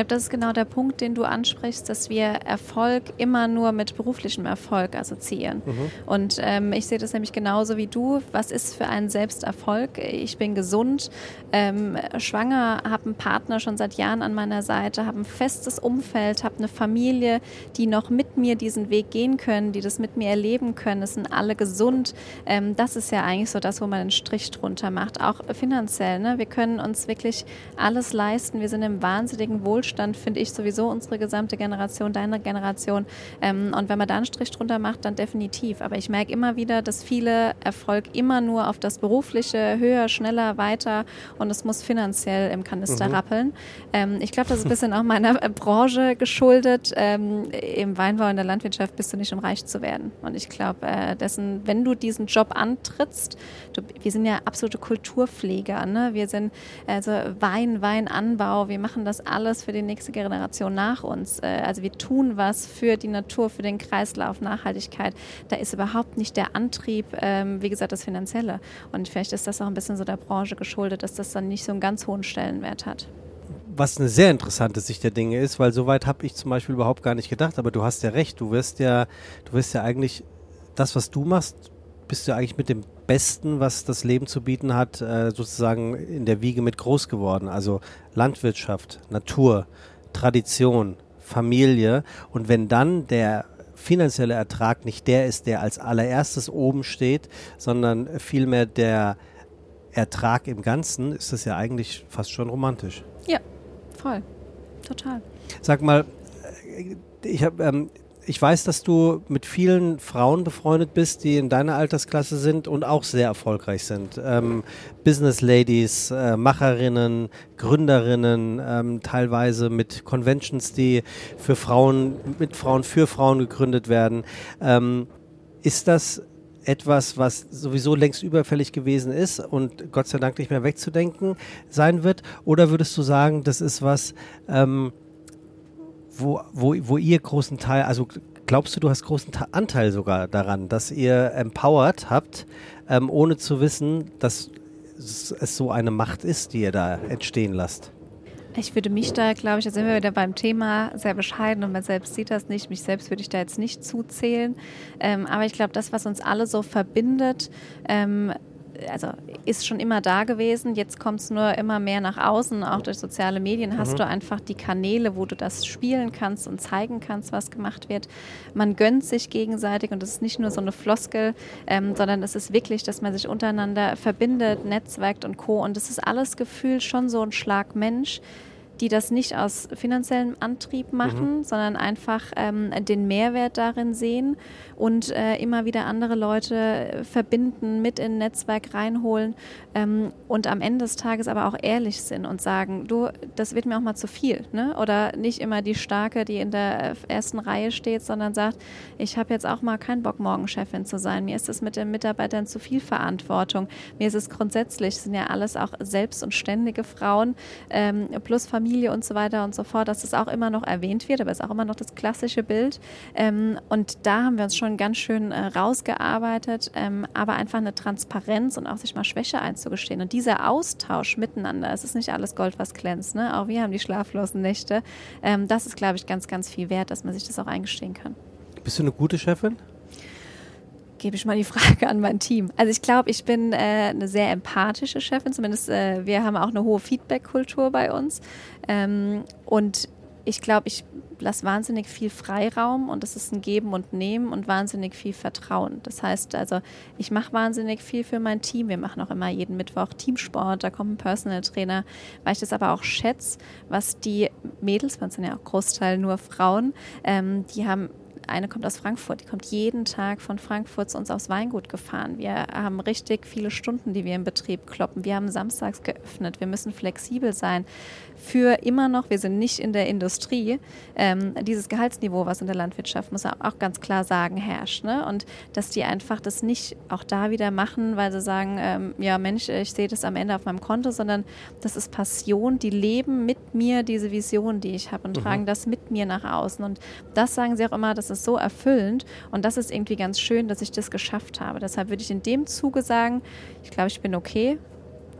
glaube, das ist genau der Punkt, den du ansprichst, dass wir Erfolg immer nur mit beruflichem Erfolg assoziieren. Mhm. Und ähm, ich sehe das nämlich genauso wie du. Was ist für einen selbst Erfolg? Ich bin gesund, ähm, schwanger, habe einen Partner schon seit Jahren an meiner Seite, habe ein festes Umfeld, habe eine Familie, die noch mit mir diesen Weg gehen können, die das mit mir erleben können. Es sind alle gesund. Ähm, das ist ja eigentlich so das, wo man einen Strich drunter macht, auch finanziell. Ne? Wir können uns wirklich alles leisten. Wir sind im wahnsinnigen Wohl Wohlstand, finde ich sowieso unsere gesamte Generation, deine Generation. Ähm, und wenn man da einen Strich drunter macht, dann definitiv. Aber ich merke immer wieder, dass viele Erfolg immer nur auf das Berufliche, höher, schneller, weiter und es muss finanziell im Kanister mhm. rappeln. Ähm, ich glaube, das ist ein bisschen auch meiner Branche geschuldet. Ähm, Im Weinbau in der Landwirtschaft bist du nicht, um reich zu werden. Und ich glaube, äh, dessen, wenn du diesen Job antrittst, du, wir sind ja absolute Kulturpfleger. Ne? Wir sind also Wein, Weinanbau, wir machen das alles für die nächste Generation nach uns. Äh, also wir tun was für die Natur, für den Kreislauf, Nachhaltigkeit. Da ist überhaupt nicht der Antrieb, ähm, wie gesagt, das Finanzielle. Und vielleicht ist das auch ein bisschen so der Branche geschuldet, dass das dann nicht so einen ganz hohen Stellenwert hat was eine sehr interessante Sicht der Dinge ist, weil soweit habe ich zum Beispiel überhaupt gar nicht gedacht, aber du hast ja recht, du wirst ja, du wirst ja eigentlich das, was du machst, bist du eigentlich mit dem Besten, was das Leben zu bieten hat, äh, sozusagen in der Wiege mit groß geworden. Also Landwirtschaft, Natur, Tradition, Familie. Und wenn dann der finanzielle Ertrag nicht der ist, der als allererstes oben steht, sondern vielmehr der Ertrag im Ganzen, ist das ja eigentlich fast schon romantisch. Ja, voll. Total. Sag mal, äh, ich habe ähm, ich weiß, dass du mit vielen Frauen befreundet bist, die in deiner Altersklasse sind und auch sehr erfolgreich sind. Ähm, Business Ladies, äh, Macherinnen, Gründerinnen, ähm, teilweise mit Conventions, die für Frauen, mit Frauen für Frauen gegründet werden. Ähm, ist das etwas, was sowieso längst überfällig gewesen ist und Gott sei Dank nicht mehr wegzudenken sein wird? Oder würdest du sagen, das ist was, ähm, wo, wo, wo ihr großen Teil, also glaubst du, du hast großen Anteil sogar daran, dass ihr empowered habt, ähm, ohne zu wissen, dass es, es so eine Macht ist, die ihr da entstehen lasst? Ich würde mich da, glaube ich, da sind wir wieder beim Thema sehr bescheiden und man selbst sieht das nicht. Mich selbst würde ich da jetzt nicht zuzählen. Ähm, aber ich glaube, das, was uns alle so verbindet, ähm, also ist schon immer da gewesen. Jetzt kommt es nur immer mehr nach außen. Auch durch soziale Medien hast mhm. du einfach die Kanäle, wo du das spielen kannst und zeigen kannst, was gemacht wird. Man gönnt sich gegenseitig und es ist nicht nur so eine Floskel, ähm, sondern es ist wirklich, dass man sich untereinander verbindet, netzwerkt und Co. Und es ist alles gefühlt schon so ein Schlag Mensch die das nicht aus finanziellem Antrieb machen, mhm. sondern einfach ähm, den Mehrwert darin sehen und äh, immer wieder andere Leute verbinden, mit in ein Netzwerk reinholen ähm, und am Ende des Tages aber auch ehrlich sind und sagen, du, das wird mir auch mal zu viel. Ne? Oder nicht immer die Starke, die in der ersten Reihe steht, sondern sagt, ich habe jetzt auch mal keinen Bock, morgen Chefin zu sein. Mir ist es mit den Mitarbeitern zu viel Verantwortung. Mir ist es grundsätzlich, sind ja alles auch selbst und ständige Frauen ähm, plus Familie Familie und so weiter und so fort, dass das auch immer noch erwähnt wird, aber es ist auch immer noch das klassische Bild. Ähm, und da haben wir uns schon ganz schön äh, rausgearbeitet, ähm, aber einfach eine Transparenz und auch sich mal Schwäche einzugestehen. Und dieser Austausch miteinander, es ist nicht alles Gold, was glänzt, ne? auch wir haben die schlaflosen Nächte. Ähm, das ist, glaube ich, ganz, ganz viel wert, dass man sich das auch eingestehen kann. Bist du eine gute Chefin? Gebe ich mal die [laughs] Frage an mein Team. Also ich glaube, ich bin äh, eine sehr empathische Chefin, zumindest äh, wir haben auch eine hohe Feedback-Kultur bei uns. Ähm, und ich glaube, ich lasse wahnsinnig viel Freiraum und es ist ein Geben und Nehmen und wahnsinnig viel Vertrauen. Das heißt also, ich mache wahnsinnig viel für mein Team. Wir machen auch immer jeden Mittwoch Teamsport, da kommt ein Personal Trainer, weil ich das aber auch schätze, was die Mädels, man sind ja auch Großteil nur Frauen, ähm, die haben eine kommt aus Frankfurt, die kommt jeden Tag von Frankfurt zu uns aufs Weingut gefahren. Wir haben richtig viele Stunden, die wir im Betrieb kloppen. Wir haben samstags geöffnet. Wir müssen flexibel sein für immer noch, wir sind nicht in der Industrie, ähm, dieses Gehaltsniveau, was in der Landwirtschaft, muss auch ganz klar sagen, herrscht. Ne? Und dass die einfach das nicht auch da wieder machen, weil sie sagen, ähm, ja Mensch, ich sehe das am Ende auf meinem Konto, sondern das ist Passion, die leben mit mir diese Vision, die ich habe und mhm. tragen das mit mir nach außen. Und das sagen sie auch immer, das ist so erfüllend und das ist irgendwie ganz schön, dass ich das geschafft habe. Deshalb würde ich in dem Zuge sagen, ich glaube, ich bin okay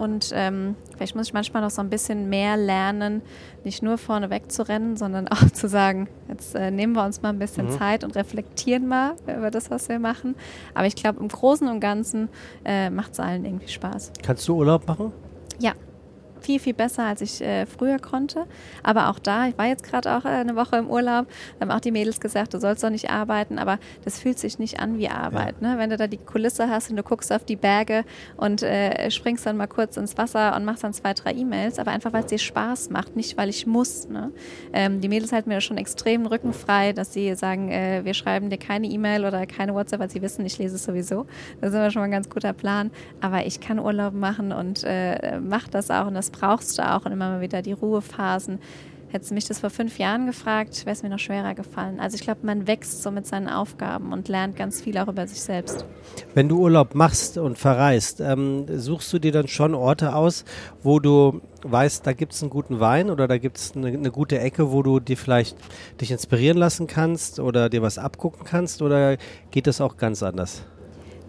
Und ähm, vielleicht muss ich manchmal noch so ein bisschen mehr lernen, nicht nur vorne weg zu rennen, sondern [laughs] auch zu sagen, jetzt äh, nehmen wir uns mal ein bisschen mhm. Zeit und reflektieren mal über das, was wir machen. Aber ich glaube, im Großen und Ganzen äh, macht es allen irgendwie Spaß. Kannst du Urlaub machen? Ja, viel, viel besser, als ich äh, früher konnte. Aber auch da, ich war jetzt gerade auch äh, eine Woche im Urlaub, haben auch die Mädels gesagt, du sollst doch nicht arbeiten, aber das fühlt sich nicht an wie Arbeit. Ja. Ne? Wenn du da die Kulisse hast und du guckst auf die Berge und äh, springst dann mal kurz ins Wasser und machst dann zwei, drei E-Mails, aber einfach, weil es dir Spaß macht, nicht weil ich muss. Ne? Ähm, die Mädels halten mir schon extrem rückenfrei, dass sie sagen, äh, wir schreiben dir keine E-Mail oder keine WhatsApp, weil sie wissen, ich lese es sowieso. Das ist immer schon mal ein ganz guter Plan. Aber ich kann Urlaub machen und äh, mache das auch und das brauchst du auch und immer mal wieder die Ruhephasen. Hättest du mich das vor fünf Jahren gefragt, wäre es mir noch schwerer gefallen. Also ich glaube, man wächst so mit seinen Aufgaben und lernt ganz viel auch über sich selbst. Wenn du Urlaub machst und verreist, ähm, suchst du dir dann schon Orte aus, wo du weißt, da gibt es einen guten Wein oder da gibt es eine, eine, gute Ecke, wo du dir vielleicht dich inspirieren lassen kannst oder dir was abgucken kannst oder geht das auch ganz anders?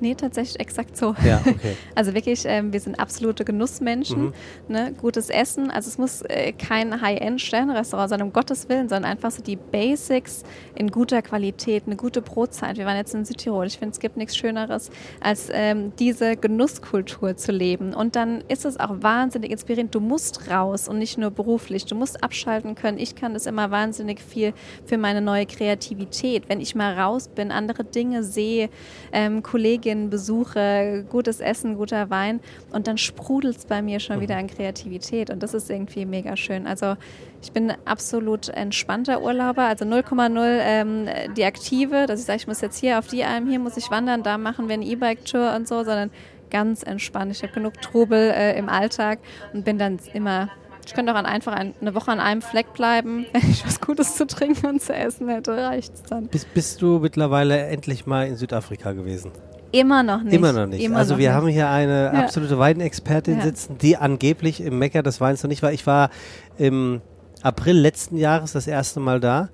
Nee, tatsächlich exakt so. Ja, [laughs] okay. Also wirklich, ähm, wir sind absolute Genussmenschen. Mhm. Ne? Gutes Essen. Also es muss äh, kein High-End-Sternrestaurant sein, um Gottes Willen, sondern einfach so die Basics in guter Qualität, eine gute Brotzeit. Wir waren jetzt in Südtirol. Ich finde, es gibt nichts Schöneres, als ähm, diese Genusskultur zu leben. Und dann ist es auch wahnsinnig inspirierend. Du musst raus und nicht nur beruflich. Du musst abschalten können. Ich kann das immer wahnsinnig viel für meine neue Kreativität. Wenn ich mal raus bin, andere Dinge sehe, ähm, Kolleginnen Kolleginnen besuche, gutes Essen, guter Wein und dann sprudelt es bei mir schon mhm. wieder an Kreativität und das ist irgendwie mega schön. Also ich bin absolut entspannter Urlauber, also 0,0 ähm, die aktive, dass ich sage, ich muss jetzt hier auf die Alm, hier muss ich wandern, da machen wir eine E-Bike-Tour und so, sondern ganz entspannt. Ich habe genug Trubel äh, im Alltag und bin dann immer ich könnte auch an einfach eine Woche an einem Fleck bleiben. [laughs] Wenn ich was Gutes zu trinken und zu essen hätte, reicht es dann. Bist, bist du mittlerweile endlich mal in Südafrika gewesen? Immer noch nicht. Immer noch nicht. Immer also wir nicht. haben hier eine ja. absolute Weinexpertin ja. sitzen, die angeblich im Mecker des Weins noch nicht war. Ich war im April letzten Jahres das erste Mal da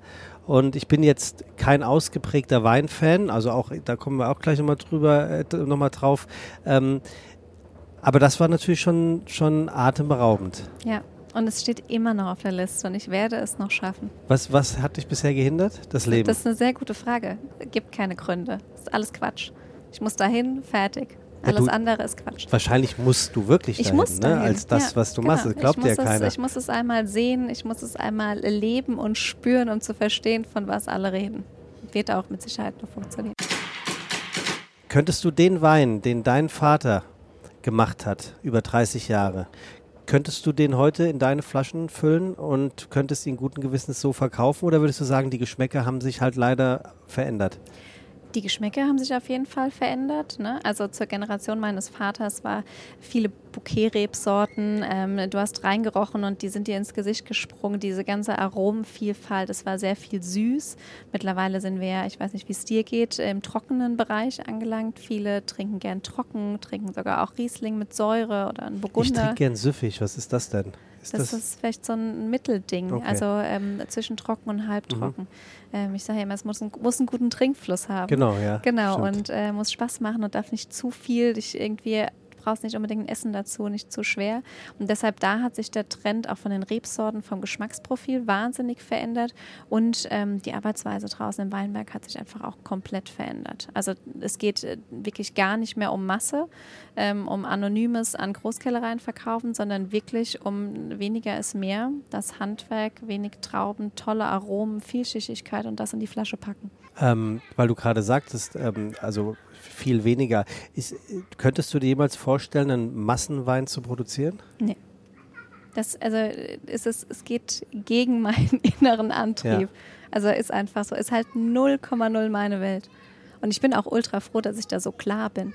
und ich bin jetzt kein ausgeprägter Weinfan, also auch, da kommen wir auch gleich nochmal drüber, äh, nochmal drauf. Ähm, aber das war natürlich schon, schon atemberaubend. Ja. Und es steht immer noch auf der Liste und ich werde es noch schaffen. Was, was hat dich bisher gehindert? Das Leben? Das ist eine sehr gute Frage. Es gibt keine Gründe. Das ist alles Quatsch. Ich muss dahin, fertig. Alles ja, andere ist Quatsch. Wahrscheinlich musst du wirklich dahin, muss dahin. Ne? als das, ja, was du genau. machst. Das glaubt dir ja keiner. ich muss es einmal sehen, ich muss es einmal leben und spüren, um zu verstehen, von was alle reden. Wird auch mit Sicherheit noch funktionieren. Könntest du den Wein, den dein Vater gemacht hat, über 30 Jahre, könntest du den heute in deine Flaschen füllen und könntest ihn guten Gewissens so verkaufen oder würdest du sagen, die Geschmäcker haben sich halt leider verändert? Die Geschmäcker haben sich auf jeden Fall verändert. Ne? Also zur Generation meines Vaters war viele Bouquet-Rebsorten. Ähm, du hast reingerochen und die sind dir ins Gesicht gesprungen. Diese ganze Aromenvielfalt, es war sehr viel süß. Mittlerweile sind wir, ich weiß nicht, wie es dir geht, im trockenen Bereich angelangt. Viele trinken gern trocken, trinken sogar auch Riesling mit Säure oder ein Burgunder. Ich trinke gern süffig. Was ist das denn? Das, das, ist vielleicht so ein Mittelding, okay. also ähm, zwischen trocken und halbtrocken. Mhm. Ähm, ich sage ja immer, es muss, ein, muss einen guten Trinkfluss haben. Genau, ja. Genau, stimmt. und äh, muss Spaß machen und darf nicht zu viel dich irgendwie brauchst nicht unbedingt ein Essen dazu, nicht zu schwer. Und deshalb da hat sich der Trend auch von den Rebsorten vom Geschmacksprofil wahnsinnig verändert und ähm, die Arbeitsweise draußen im Weinberg hat sich einfach auch komplett verändert. Also es geht äh, wirklich gar nicht mehr um Masse, ähm, um Anonymes an Großkellereien verkaufen, sondern wirklich um weniger ist mehr, das Handwerk, wenig Trauben, tolle Aromen, Vielschichtigkeit und das in die Flasche packen. Ähm, weil du gerade sagtest, ähm, also viel weniger. Ist, könntest du dir jemals vorstellen, einen Massenwein zu produzieren? Nee. Das, also ist es, es geht gegen [laughs] meinen inneren Antrieb. Ja. Also ist einfach so, ist halt 0,0 meine Welt. Und ich bin auch ultra froh, dass ich da so klar bin.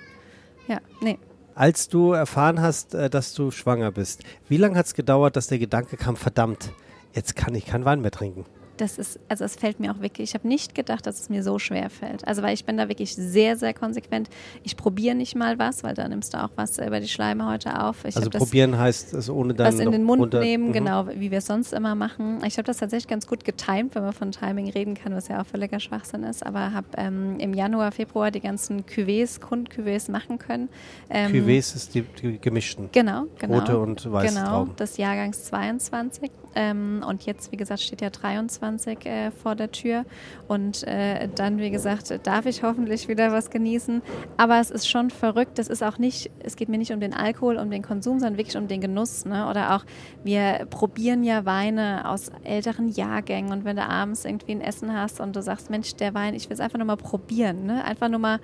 Ja, nee. Als du erfahren hast, äh, dass du schwanger bist, wie lange hat es gedauert, dass der Gedanke kam, verdammt, jetzt kann ich keinen Wein mehr trinken? Das ist, also es fällt mir auch wirklich, ich habe nicht gedacht, dass es mir so schwer fällt. Also weil ich bin da wirklich sehr, sehr konsequent. Ich probiere nicht mal was, weil da nimmst du auch was über die Schleimhäute auf. Ich also probieren heißt es ohne dann was in den Mund runter, nehmen, mhm. genau, wie wir es sonst immer machen. Ich habe das tatsächlich ganz gut getimt, wenn man von Timing reden kann, was ja auch völliger Schwachsinn ist, aber habe ähm, im Januar, Februar die ganzen Cuvées, Kund-Cuvées machen können. Ähm, Cuvées ist die, die, gemischten. Genau, genau. Rote und weiße genau, Trauben. des Jahrgangs 22. Ähm, und jetzt, wie gesagt, steht ja 23 äh, vor der Tür. Und äh, dann, wie gesagt, darf ich hoffentlich wieder was genießen. Aber es ist schon verrückt. Es ist auch nicht, es geht mir nicht um den Alkohol, um den Konsum, sondern wirklich um den Genuss. Ne? Oder auch, wir probieren ja Weine aus älteren Jahrgängen. Und wenn du abends irgendwie ein Essen hast und du sagst, Mensch, der Wein, ich will es einfach nur mal probieren. Ne? Einfach nur mal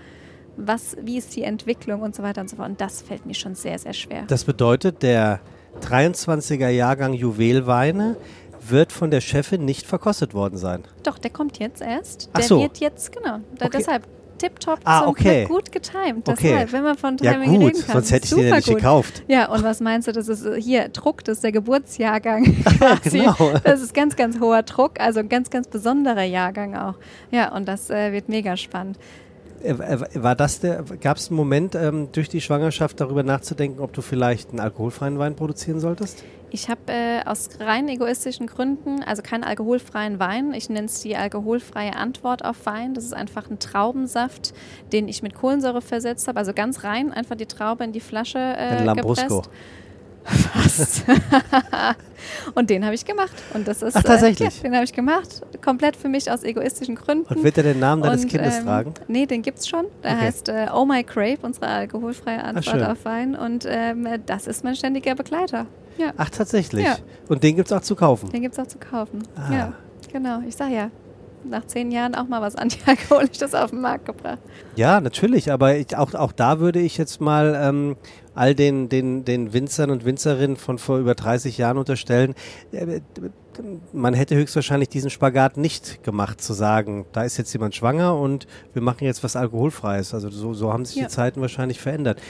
was, wie ist die Entwicklung und so weiter und so fort. Und das fällt mir schon sehr, sehr schwer. Das bedeutet, der 23er Jahrgang Juwelweine wird von der Chefin nicht verkostet worden sein. Doch, der kommt jetzt erst. Der so. wird jetzt, genau. Da, okay. Deshalb tipptopp ah, zum okay. gut getimt. Okay. Deshalb, wenn man von Timing ja, gut, reden kann. Sonst hätte ich den ja nicht gut. gekauft. Ja, und was meinst du, das ist hier Druck, das ist der Geburtsjahrgang. [laughs] [laughs] genau. Das ist ganz, ganz hoher Druck, also ein ganz, ganz besonderer Jahrgang auch. Ja, und das äh, wird mega spannend. Äh, äh, war das der, gab es einen Moment ähm, durch die Schwangerschaft darüber nachzudenken, ob du vielleicht einen alkoholfreien Wein produzieren solltest? Ich habe äh, aus rein egoistischen Gründen, also keinen alkoholfreien Wein. Ich nenne es die alkoholfreie Antwort auf Wein. Das ist einfach ein Traubensaft, den ich mit Kohlensäure versetzt habe. Also ganz rein, einfach die Traube in die Flasche äh, ein Lambrusco. gepresst. Fast. [laughs] und den habe ich gemacht. Und das ist, Ach, tatsächlich? Äh, ja, den habe ich gemacht. Komplett für mich aus egoistischen Gründen. Und wird er den Namen deines und, Kindes ähm, tragen? Nee, den gibt es schon. Der Okay. heißt äh, Oh My Grape, unsere alkoholfreie Antwort schön. auf Wein. Und ähm, das ist mein ständiger Begleiter. Ja, Ach, tatsächlich. Ja. Und den gibt es auch zu kaufen. den gibt es auch zu kaufen. Ah. Ja, genau. Ich sage ja, nach zehn Jahren auch mal was [laughs] Antialkoholisches auf den Markt gebracht. Ja, natürlich, aber ich, auch, auch da würde ich jetzt mal ähm, all den, den, den Winzern und Winzerinnen von vor über 30 Jahren unterstellen, äh, man hätte höchstwahrscheinlich diesen Spagat nicht gemacht, zu sagen, da ist jetzt jemand schwanger und wir machen jetzt was Alkoholfreies. Also so, so haben sich Ja. die Zeiten wahrscheinlich verändert.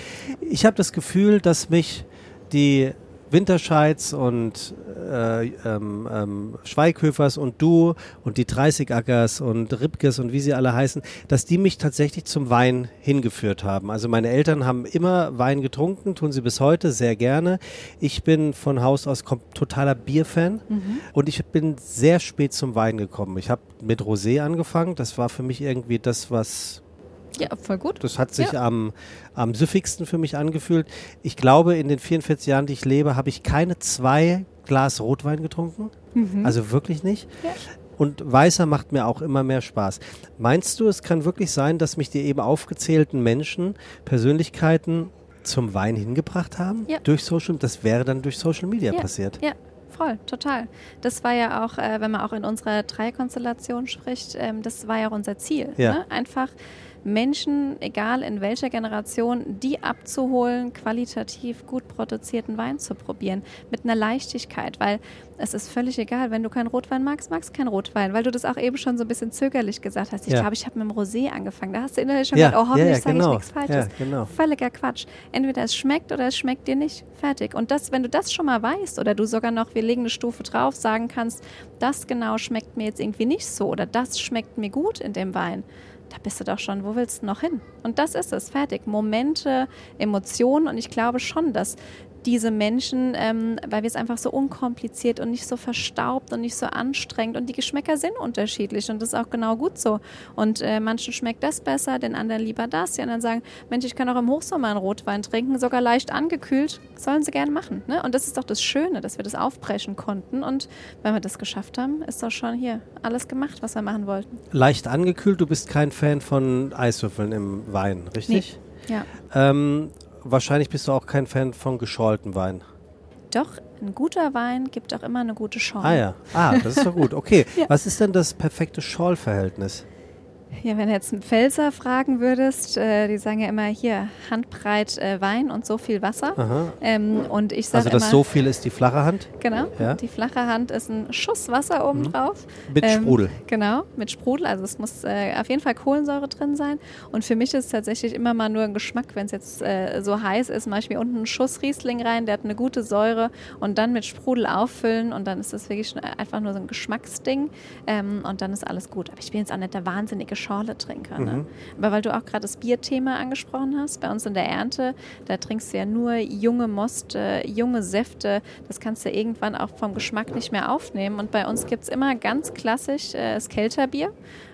Ich habe das Gefühl, dass mich die Winterscheids und äh, ähm, ähm, Schweighöfers und du und die 30-Ackers und Ripkes und wie sie alle heißen, dass die mich tatsächlich zum Wein hingeführt haben. Also meine Eltern haben immer Wein getrunken, tun sie bis heute sehr gerne. Ich bin von Haus aus totaler Bierfan und ich bin sehr spät zum Wein gekommen. Ich habe mit Rosé angefangen. Das war für mich irgendwie das, was Ja, voll gut. das hat sich am, am süffigsten für mich angefühlt. Ich glaube, in den 44 Jahren, die ich lebe, habe ich keine zwei Glas Rotwein getrunken. Also wirklich nicht. Ja. Und weißer macht mir auch immer mehr Spaß. Meinst du, es kann wirklich sein, dass mich die eben aufgezählten Menschen, Persönlichkeiten zum Wein hingebracht haben? Ja. Durch Social, das wäre dann durch Social Media Ja. passiert. Ja, voll, total. Das war ja auch, äh, wenn man auch in unserer Dreikonstellation spricht, ähm, das war ja auch unser Ziel. Ja. Ne? Einfach Menschen, egal in welcher Generation, die abzuholen, qualitativ gut produzierten Wein zu probieren. Mit einer Leichtigkeit, weil es ist völlig egal, wenn du keinen Rotwein magst, magst keinen Rotwein, weil du das auch eben schon so ein bisschen zögerlich gesagt hast. Ich Ja. glaube, ich habe mit dem Rosé angefangen. Da hast du innerlich schon Ja, gedacht, oh, hoffentlich ja, sage genau. ich nichts Falsches. Ja, genau. Völliger Quatsch. Entweder es schmeckt oder es schmeckt dir nicht. Fertig. Und das, wenn du das schon mal weißt oder du sogar noch, wir legen eine Stufe drauf, sagen kannst, das genau schmeckt mir jetzt irgendwie nicht so oder das schmeckt mir gut in dem Wein, da bist du doch schon, wo willst du noch hin? Und das ist es, fertig. Momente, Emotionen und ich glaube schon, dass diese Menschen, ähm, weil wir es einfach so unkompliziert und nicht so verstaubt und nicht so anstrengend und die Geschmäcker sind unterschiedlich und das ist auch genau gut so. Und äh, manchen schmeckt das besser, den anderen lieber das. Die anderen sagen, Mensch, ich kann auch im Hochsommer einen Rotwein trinken, sogar leicht angekühlt, sollen sie gerne machen. Ne? Und das ist doch das Schöne, dass wir das aufbrechen konnten und wenn wir das geschafft haben, ist doch schon hier alles gemacht, was wir machen wollten. Leicht angekühlt, du bist kein Fan von Eiswürfeln im Wein, richtig? Ja. Ähm, wahrscheinlich bist du auch kein Fan von geschorlten Wein. Doch, ein guter Wein gibt auch immer eine gute Chance. Ah ja, ah, das ist doch gut. Okay, [laughs] Ja. was ist denn das perfekte Schorlverhältnis? Ja, wenn du jetzt einen Pfälzer fragen würdest, äh, die sagen ja immer hier Handbreit äh, Wein und so viel Wasser. Ähm, und ich sage Also das immer, so viel ist die flache Hand Genau. Ja. Die flache Hand ist ein Schuss Wasser obendrauf. mit Ähm, Sprudel. Genau, mit Sprudel. Also es muss äh, auf jeden Fall Kohlensäure drin sein. Und für mich ist es tatsächlich immer mal nur ein Geschmack, wenn es jetzt äh, so heiß ist, mache ich mir unten einen Schuss Riesling rein, der hat eine gute Säure und dann mit Sprudel auffüllen und dann ist das wirklich einfach nur so ein Geschmacksding ähm, und dann ist alles gut. Aber ich bin jetzt auch nicht der wahnsinnige Schorle-Trinker. Ne? Aber weil du auch gerade das Bierthema angesprochen hast, bei uns in der Ernte, da trinkst du ja nur junge Most, äh, junge Säfte. Das kannst du irgendwann auch vom Geschmack nicht mehr aufnehmen. Und bei uns gibt es immer ganz klassisch äh, das Kelterbier.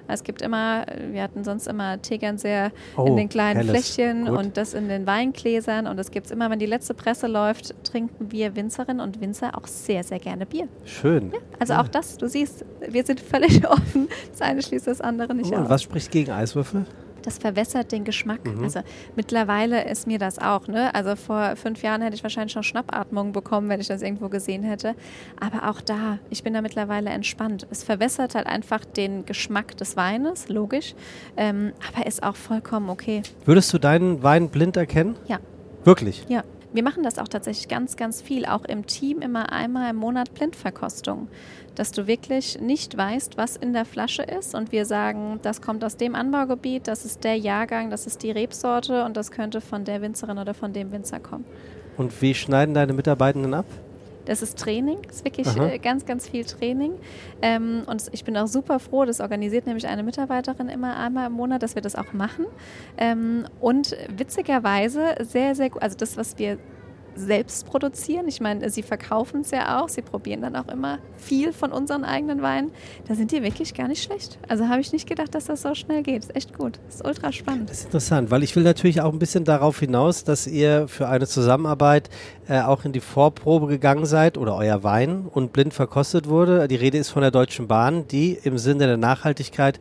Es gibt immer, wir hatten sonst immer Tegernseer Oh, in den kleinen helles. Fläschchen Gut. und das in den Weingläsern. Und es gibt immer, wenn die letzte Presse läuft, trinken wir Winzerinnen und Winzer auch sehr, sehr gerne Bier. Schön. Also auch das, du siehst, wir sind völlig [laughs] offen. Das eine schließt das andere nicht Oh, und aus was spricht gegen Eiswürfel? Das verwässert den Geschmack. Mhm. Also mittlerweile ist mir das auch. Ne? Also vor fünf Jahren hätte ich wahrscheinlich schon Schnappatmung bekommen, wenn ich das irgendwo gesehen hätte. Aber auch da, ich bin da mittlerweile entspannt. Es verwässert halt einfach den Geschmack des Weines, logisch. Ähm, aber ist auch vollkommen okay. Würdest du deinen Wein blind erkennen? Ja. Wirklich? Ja, wir machen das auch tatsächlich ganz, ganz viel, auch im Team immer einmal im Monat Blindverkostung, dass du wirklich nicht weißt, was in der Flasche ist und wir sagen, das kommt aus dem Anbaugebiet, das ist der Jahrgang, das ist die Rebsorte und das könnte von der Winzerin oder von dem Winzer kommen. Und wie schneiden deine Mitarbeitenden ab? Das ist Training, das ist wirklich Aha. äh, ganz, ganz viel Training. Ähm, und ich bin auch super froh, das organisiert nämlich eine Mitarbeiterin immer einmal im Monat, dass wir das auch machen. Ähm, und witzigerweise sehr, sehr gut, also das, was wir selbst produzieren. Ich meine, sie verkaufen es ja auch. Sie probieren dann auch immer viel von unseren eigenen Weinen. Da sind die wirklich gar nicht schlecht. Also habe ich nicht gedacht, dass das so schnell geht. Ist echt gut. Ist ultra spannend. Das ist interessant, weil ich will natürlich auch ein bisschen darauf hinaus, dass ihr für eine Zusammenarbeit äh, auch in die Vorprobe gegangen seid oder euer Wein und blind verkostet wurde. Die Rede ist von der Deutschen Bahn, die im Sinne der Nachhaltigkeit,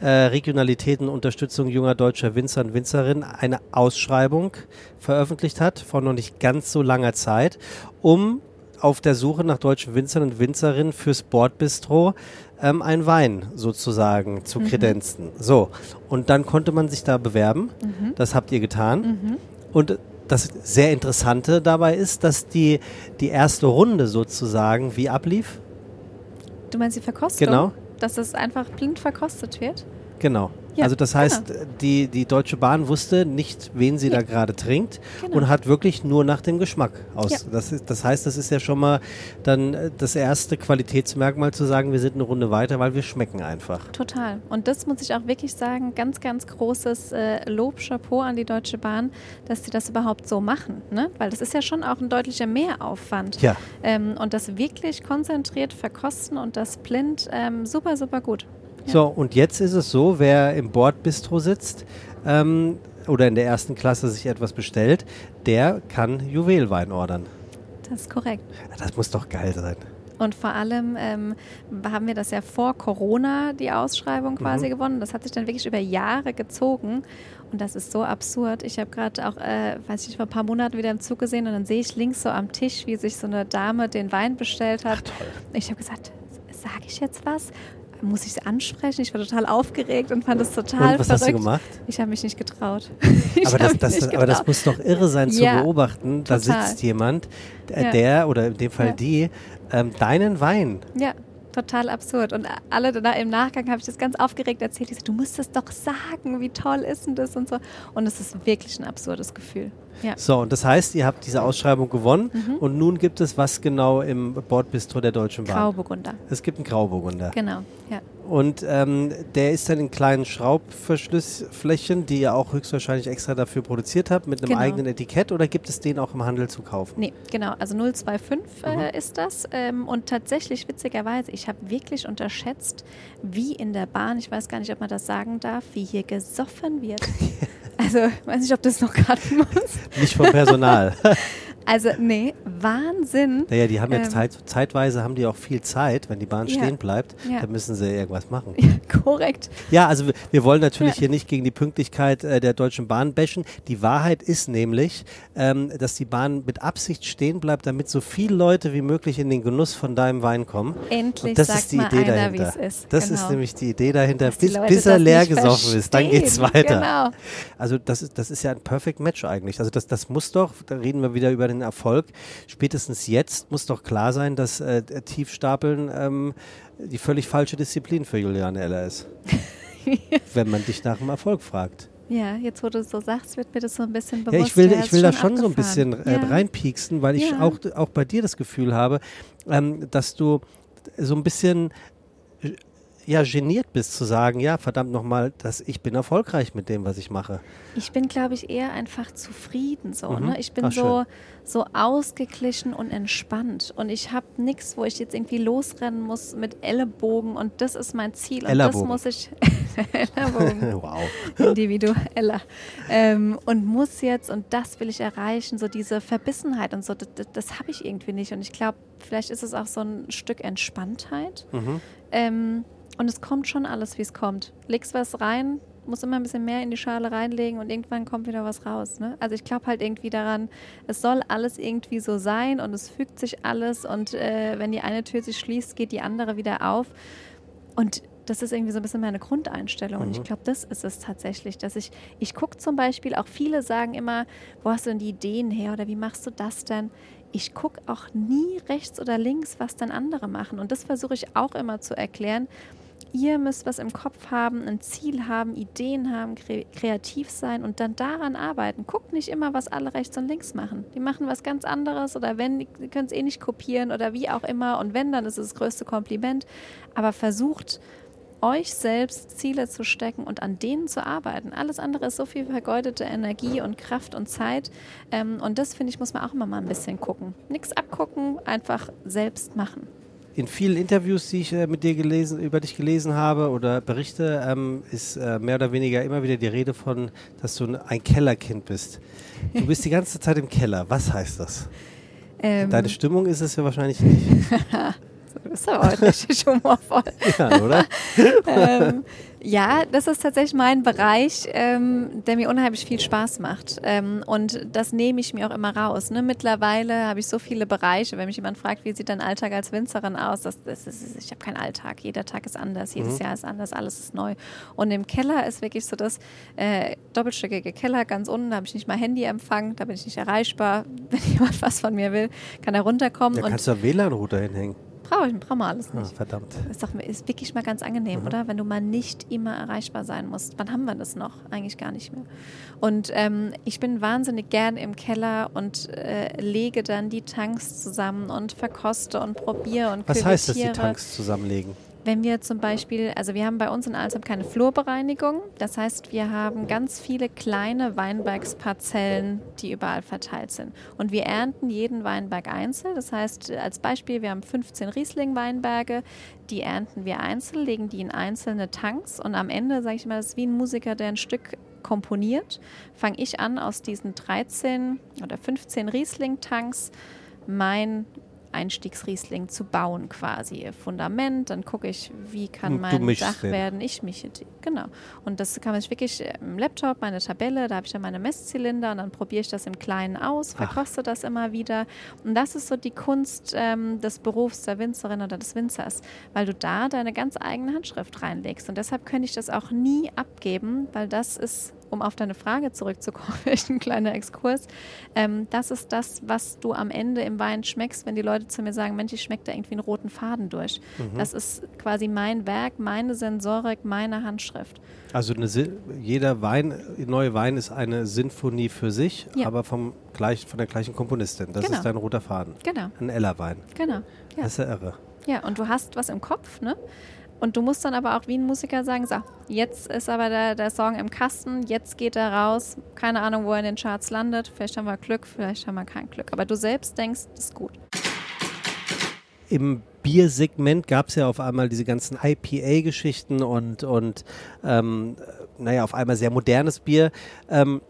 äh, Regionalität und Unterstützung junger deutscher Winzer und Winzerinnen eine Ausschreibung veröffentlicht hat vor noch nicht ganz so langer Zeit, um auf der Suche nach deutschen Winzern und Winzerinnen fürs Bordbistro ähm, ein Wein sozusagen zu kredenzen. So, und dann konnte man sich da bewerben. Das habt ihr getan. Und das sehr Interessante dabei ist, dass die, die erste Runde sozusagen wie ablief. Du meinst die Verkostung? Genau. Dass es einfach blind verkostet wird? Genau. Ja, also das heißt, die, die Deutsche Bahn wusste nicht, wen sie da gerade trinkt Genau. und hat wirklich nur nach dem Geschmack aus. Ja. Das, ist, das heißt, das ist ja schon mal dann äh, das erste Qualitätsmerkmal zu sagen, wir sind eine Runde weiter, weil wir schmecken einfach. Total. Und das muss ich auch wirklich sagen, ganz, ganz großes äh, Lob, Chapeau an die Deutsche Bahn, dass sie das überhaupt so machen. Ne? Weil das ist ja schon auch ein deutlicher Mehraufwand. Ja. Ähm, und das wirklich konzentriert verkosten und das blind, ähm, super, super gut. Ja. So, und jetzt ist es so, wer im Bordbistro sitzt ähm, oder in der ersten Klasse sich etwas bestellt, der kann Juwelwein ordern. Das ist korrekt. Das muss doch geil sein. Und vor allem ähm, haben wir das ja vor Corona, die Ausschreibung quasi Mhm. gewonnen. Das hat sich dann wirklich über Jahre gezogen. Und das ist so absurd. Ich habe gerade auch, äh, weiß ich, vor ein paar Monaten wieder im Zug gesehen und dann sehe ich links so am Tisch, wie sich so eine Dame den Wein bestellt hat. toll. Ich habe gesagt, sage ich jetzt was? Muss ich es ansprechen? Ich war total aufgeregt und fand es total Und was verrückt. hast du gemacht? Ich habe mich nicht getraut. [laughs] Aber das, das, nicht aber das getraut. muss doch irre sein zu Ja, beobachten. Da total. sitzt jemand, äh, Ja. der oder in dem Fall Ja. die ähm, deinen Wein. Total absurd. Und alle im Nachgang habe ich das ganz aufgeregt erzählt. Ich so, du musst es doch sagen, wie toll ist denn das und so. Und es ist wirklich ein absurdes Gefühl. Ja. So, und das heißt, ihr habt diese Ausschreibung gewonnen Mhm. und nun gibt es was genau im Bordbistro der Deutschen Bahn? Grauburgunder. Es gibt einen Grauburgunder. Genau, ja. Und ähm, der ist dann in kleinen Schraubverschlussflächen, die ihr auch höchstwahrscheinlich extra dafür produziert habt, mit einem Genau. eigenen Etikett oder gibt es den auch im Handel zu kaufen? Nee, genau. Also 025 Mhm. äh, ist das. Ähm, und tatsächlich, witzigerweise, ich habe wirklich unterschätzt, wie in der Bahn, ich weiß gar nicht, ob man das sagen darf, wie hier gesoffen wird. [laughs] also, weiß nicht, ob das noch cutten [laughs] muss. Nicht vom Personal. [laughs] Also, nee, Wahnsinn. Naja, die haben ja Ähm. Zeit, zeitweise haben die auch viel Zeit, wenn die Bahn Ja. stehen bleibt, Ja. dann müssen sie irgendwas machen. [laughs] Korrekt. Ja, also wir, wir wollen natürlich Ja. hier nicht gegen die Pünktlichkeit äh, der Deutschen Bahn bashen. Die Wahrheit ist nämlich, ähm, dass die Bahn mit Absicht stehen bleibt, damit so viele Leute wie möglich in den Genuss von deinem Wein kommen. Endlich Und das ist die mal Idee einer, wie dahinter. ist. Das genau. ist nämlich die Idee dahinter, Dass bis, bis er leer gesoffen ist, dann geht's weiter. Genau. Also das ist, das ist ja ein Perfect Match eigentlich. Also das, das muss doch, da reden wir wieder über den Erfolg, spätestens jetzt muss doch klar sein, dass äh, Tiefstapeln ähm, die völlig falsche Disziplin für Juliane Eller ist. [laughs] Wenn man dich nach dem Erfolg fragt. Ja, jetzt wo du so sagst, wird mir das so ein bisschen bewusst. Ja, ich will, Ja, ich will da schon so ein abgefahren. bisschen äh, ja. reinpieksen, weil ich Ja. auch, auch bei dir das Gefühl habe, ähm, dass du so ein bisschen ja, geniert bist zu sagen, ja, verdammt nochmal, dass ich bin erfolgreich mit dem, was ich mache. Ich bin, glaube ich, eher einfach zufrieden so. Mhm. Ne? Ich bin Ach, so, so ausgeglichen und entspannt. Und ich habe nichts, wo ich jetzt irgendwie losrennen muss mit Ellenbogen und das ist mein Ziel. Und das muss ich. [laughs] Ellenbogen. [laughs] wow. individueller ähm, und muss jetzt und das will ich erreichen, so diese Verbissenheit und so, das, das, das habe ich irgendwie nicht und ich glaube, vielleicht ist es auch so ein Stück Entspanntheit Mhm. ähm, und es kommt schon alles, wie es kommt. Legst was rein, muss immer ein bisschen mehr in die Schale reinlegen und irgendwann kommt wieder was raus. Ne? Also ich glaube halt irgendwie daran, es soll alles irgendwie so sein und es fügt sich alles und äh, wenn die eine Tür sich schließt, geht die andere wieder auf und das ist irgendwie so ein bisschen meine Grundeinstellung. Und ich Mhm. glaube, das ist es tatsächlich, dass ich, ich gucke zum Beispiel, auch viele sagen immer, wo hast du denn die Ideen her oder wie machst du das denn? Ich gucke auch nie rechts oder links, was dann andere machen. Und das versuche ich auch immer zu erklären. Ihr müsst was im Kopf haben, ein Ziel haben, Ideen haben, kre kreativ sein und dann daran arbeiten. Guckt nicht immer, was alle rechts und links machen. Die machen was ganz anderes oder wenn, die können es eh nicht kopieren oder wie auch immer. Und wenn, dann ist es das größte Kompliment. Aber versucht, euch selbst Ziele zu stecken und an denen zu arbeiten. Alles andere ist so viel vergeudete Energie und Kraft und Zeit. Ähm, und das, finde ich, muss man auch immer mal ein bisschen gucken. Nichts abgucken, einfach selbst machen. In vielen Interviews, die ich äh, mit dir gelesen, über dich gelesen habe oder Berichte, ähm, ist äh, mehr oder weniger immer wieder die Rede von, dass du ein- Kellerkind bist. Du bist die ganze Zeit im Keller. Was heißt das? [laughs] Ähm, Deine Stimmung ist es ja wahrscheinlich nicht. [laughs] du bist aber heute richtig [laughs] humorvoll. Ja, oder? [laughs] ähm, ja, das ist tatsächlich mein Bereich, ähm, der mir unheimlich viel Spaß macht. Ähm, und das nehme ich mir auch immer raus. Ne? Mittlerweile habe ich so viele Bereiche. Wenn mich jemand fragt, wie sieht dein Alltag als Winzerin aus, das, das ist, ich habe keinen Alltag. Jeder Tag ist anders, jedes Mhm. Jahr ist anders, alles ist neu. Und im Keller ist wirklich so das äh, doppelstöckige Keller ganz unten. Da habe ich nicht mal Handyempfang, da bin ich nicht erreichbar. [laughs] Wenn jemand was von mir will, kann er runterkommen. Da und kannst du einen WLAN-Router hinhängen. Brauche ich brauche mal alles Ah, nicht. verdammt. Ist, doch, ist wirklich mal ganz angenehm, oder? Wenn du mal nicht immer erreichbar sein musst. Wann haben wir das noch? Eigentlich gar nicht mehr. Und ähm, ich bin wahnsinnig gern im Keller und äh, lege dann die Tanks zusammen und verkoste und probiere und Was heißt das, die. Tanks zusammenlegen? Wenn wir zum Beispiel, also wir haben bei uns in Alsam keine Flurbereinigung. Das heißt, wir haben ganz viele kleine Weinbergsparzellen, die überall verteilt sind. Und wir ernten jeden Weinberg einzeln. Das heißt, als Beispiel, wir haben 15 Riesling-Weinberge. Die ernten wir einzeln, legen die in einzelne Tanks. Und am Ende, sage ich mal, das ist wie ein Musiker, der ein Stück komponiert, fange ich an, aus diesen 13 oder 15 Riesling-Tanks mein Einstiegsriesling zu bauen quasi. Fundament, dann gucke ich, wie kann mein Dach den. werden. Ich mische die, genau. Und das kann ich wirklich äh, im Laptop, meine Tabelle, da habe ich dann meine Messzylinder und dann probiere ich das im Kleinen aus, verkoste das immer wieder. Und das ist so die Kunst ähm, des Berufs der Winzerin oder des Winzers, weil du da deine ganz eigene Handschrift reinlegst. Und deshalb könnte ich das auch nie abgeben, weil das ist um auf deine Frage zurückzukommen, [laughs] vielleicht ein kleiner Exkurs. Ähm, das ist das, was du am Ende im Wein schmeckst, wenn die Leute zu mir sagen, Mensch, ich schmecke da irgendwie einen roten Faden durch. Mhm. Das ist quasi mein Werk, meine Sensorik, meine Handschrift. Also jeder Wein, neue Wein ist eine Sinfonie für sich, Ja. aber vom gleich, von der gleichen Komponistin. Das Genau. ist dein roter Faden. Genau, Ein Eller-Wein. genau. Ja. Das ist ja irre. Ja, und du hast was im Kopf, ne? Und du musst dann aber auch wie ein Musiker sagen, so, jetzt ist aber der, der Song im Kasten, jetzt geht er raus. Keine Ahnung, wo er in den Charts landet. Vielleicht haben wir Glück, vielleicht haben wir kein Glück. Aber du selbst denkst, das ist gut. Im Biersegment gab es ja auf einmal diese ganzen IPA-Geschichten und, und ähm, naja, auf einmal sehr modernes Bier. Ähm,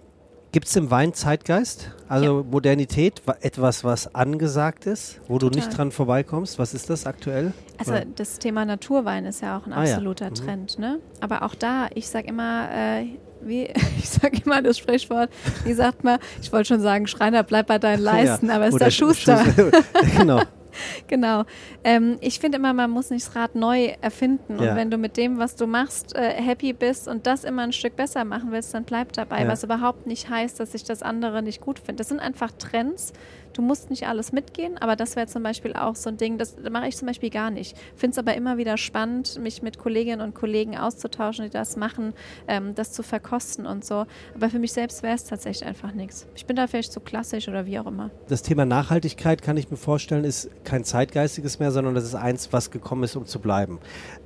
Gibt es im Wein Zeitgeist? Also ja. Modernität, etwas, was angesagt ist, wo Total. du nicht dran vorbeikommst? Was ist das aktuell? Also Oder? das Thema Naturwein ist ja auch ein absoluter ah, ja. mhm. Trend. Ne? Aber auch da, ich sage immer, äh, wie, [laughs] ich sage immer das Sprichwort, wie sagt man, ich wollte schon sagen, Schreiner, bleib bei deinen [laughs] Leisten, ja. aber ist der Schuster. Schuster. [laughs] genau. [laughs] genau. Ähm, ich finde immer, man muss nicht das Rad neu erfinden. Ja. Und wenn du mit dem, was du machst, äh, happy bist und das immer ein Stück besser machen willst, dann bleib dabei. Ja. Was überhaupt nicht heißt, dass ich das andere nicht gut finde. Das sind einfach Trends Du musst nicht alles mitgehen, aber das wäre zum Beispiel auch so ein Ding, das mache ich zum Beispiel gar nicht. Finde es aber immer wieder spannend, mich mit Kolleginnen und Kollegen auszutauschen, die das machen, ähm, das zu verkosten und so. Aber für mich selbst wäre es tatsächlich einfach nichts. Ich bin da vielleicht zu klassisch oder wie auch immer. Das Thema Nachhaltigkeit kann ich mir vorstellen, ist kein zeitgeistiges mehr, sondern das ist eins, was gekommen ist, um zu bleiben.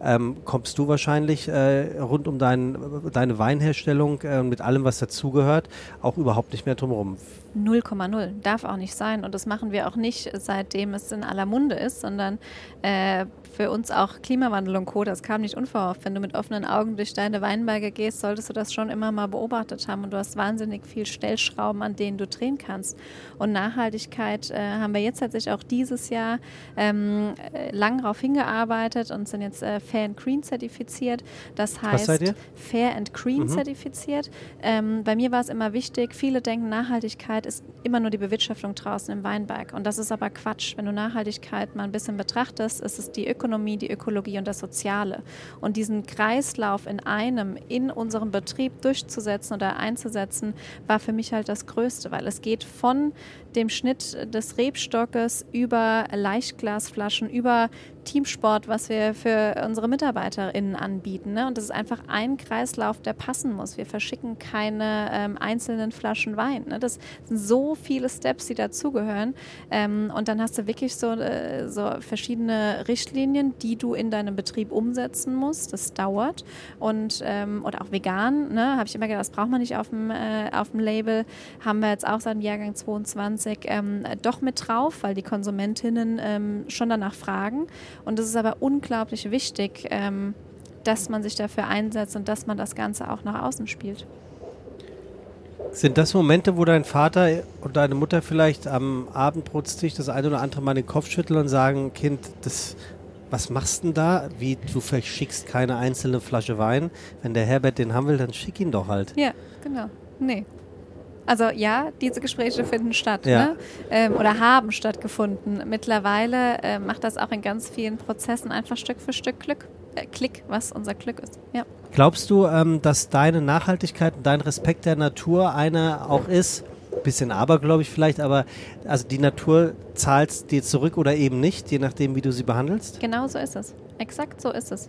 Ähm, kommst du wahrscheinlich äh, rund um dein, deine Weinherstellung äh, mit allem, was dazugehört, auch überhaupt nicht mehr drumherum? 0,0. Darf auch nicht sein. Und das machen wir auch nicht, seitdem es in aller Munde ist, sondern äh, für uns auch Klimawandel und Co. Das kam nicht unverhofft. Wenn du mit offenen Augen durch deine Weinberge gehst, solltest du das schon immer mal beobachtet haben. Und du hast wahnsinnig viel Stellschrauben, an denen du drehen kannst. Und Nachhaltigkeit äh, haben wir jetzt tatsächlich auch dieses Jahr ähm, äh, lang darauf hingearbeitet und sind jetzt äh, Fair and Green zertifiziert. Das heißt, Fair and Green mhm. zertifiziert. Ähm, bei mir war es immer wichtig, viele denken, Nachhaltigkeit ist immer nur die Bewirtschaftung draußen im Weinberg. Und das ist aber Quatsch. Wenn du Nachhaltigkeit mal ein bisschen betrachtest, ist es die Ökologie Ökonomie, die Ökologie und das Soziale. Und diesen Kreislauf in einem, in unserem Betrieb durchzusetzen oder einzusetzen, war für mich halt das Größte, weil es geht von dem Schnitt des Rebstockes über Leichtglasflaschen, über Teamsport, was wir für unsere MitarbeiterInnen anbieten. Ne? Und das ist einfach ein Kreislauf, der passen muss. Wir verschicken keine ähm, einzelnen Flaschen Wein. Ne? Das sind so viele Steps, die dazugehören. Ähm, und dann hast du wirklich so, äh, so verschiedene Richtlinien, die du in deinem Betrieb umsetzen musst. Das dauert. Und, ähm, oder auch vegan, ne? habe ich immer gedacht, das braucht man nicht auf dem, äh, auf dem Label. Haben wir jetzt auch seit dem Jahrgang 22 ähm, doch mit drauf, weil die Konsumentinnen ähm, schon danach fragen. Und es ist aber unglaublich wichtig, ähm, dass man sich dafür einsetzt und dass man das Ganze auch nach außen spielt. Sind das Momente, wo dein Vater und deine Mutter vielleicht am Abendbrotstisch das eine oder andere mal den Kopf schütteln und sagen, Kind, das, was machst du denn da? Wie, du verschickst keine einzelne Flasche Wein. Wenn der Herbert den haben will, dann schick ihn doch halt. Ja, genau. Nee, also ja, diese Gespräche finden statt ja. ne? ähm, oder haben stattgefunden. Mittlerweile äh, macht das auch in ganz vielen Prozessen einfach Stück für Stück Glück, äh, Klick, was unser Glück ist. Ja. Glaubst du, ähm, dass deine Nachhaltigkeit und dein Respekt der Natur eine auch ist? Bisschen abergläubig vielleicht, aber also die Natur zahlt dir zurück oder eben nicht, je nachdem, wie du sie behandelst? Genau so ist es. Exakt so ist es.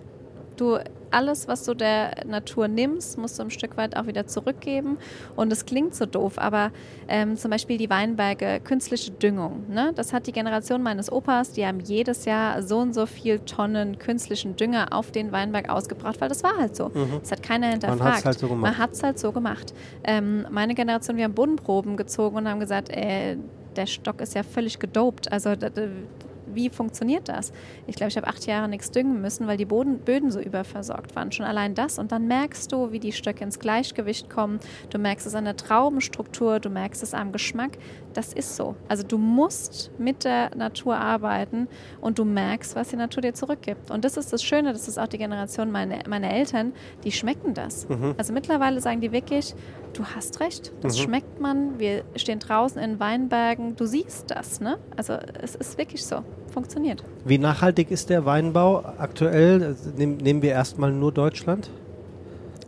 Du alles, was du der Natur nimmst, musst du ein Stück weit auch wieder zurückgeben. Und es klingt so doof, aber ähm, zum Beispiel die Weinberge, künstliche Düngung. Ne? Das hat die Generation meines Opas, die haben jedes Jahr so und so viel Tonnen künstlichen Dünger auf den Weinberg ausgebracht, weil das war halt so. Mhm. Das hat keiner hinterfragt. Man hat es halt so gemacht. Man halt so gemacht. Ähm, meine Generation, wir haben Bodenproben gezogen und haben gesagt, äh, der Stock ist ja völlig gedopt. Also wie funktioniert das? Ich glaube, ich habe acht Jahre nichts düngen müssen, weil die Boden, Böden so überversorgt waren. Schon allein das. Und dann merkst du, wie die Stöcke ins Gleichgewicht kommen. Du merkst es an der Traubenstruktur, du merkst es am Geschmack. Das ist so. Also du musst mit der Natur arbeiten und du merkst, was die Natur dir zurückgibt. Und das ist das Schöne, das ist auch die Generation meiner meine Eltern, die schmecken das. Mhm. Also mittlerweile sagen die wirklich, du hast recht, das mhm. schmeckt man. Wir stehen draußen in Weinbergen, du siehst das. Ne? Also es ist wirklich so funktioniert. Wie nachhaltig ist der Weinbau aktuell? Nehmen wir erstmal nur Deutschland?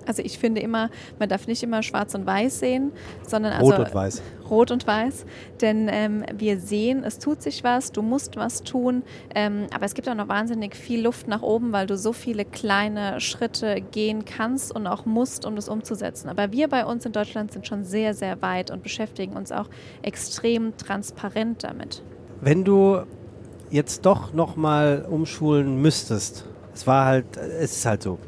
Also ich finde immer, man darf nicht immer schwarz und weiß sehen, sondern also rot und weiß. Rot und weiß, denn ähm, wir sehen, es tut sich was, du musst was tun, ähm, aber es gibt auch noch wahnsinnig viel Luft nach oben, weil du so viele kleine Schritte gehen kannst und auch musst, um das umzusetzen. Aber wir bei uns in Deutschland sind schon sehr, sehr weit und beschäftigen uns auch extrem transparent damit. Wenn du jetzt doch nochmal umschulen müsstest, es war halt, es ist halt so.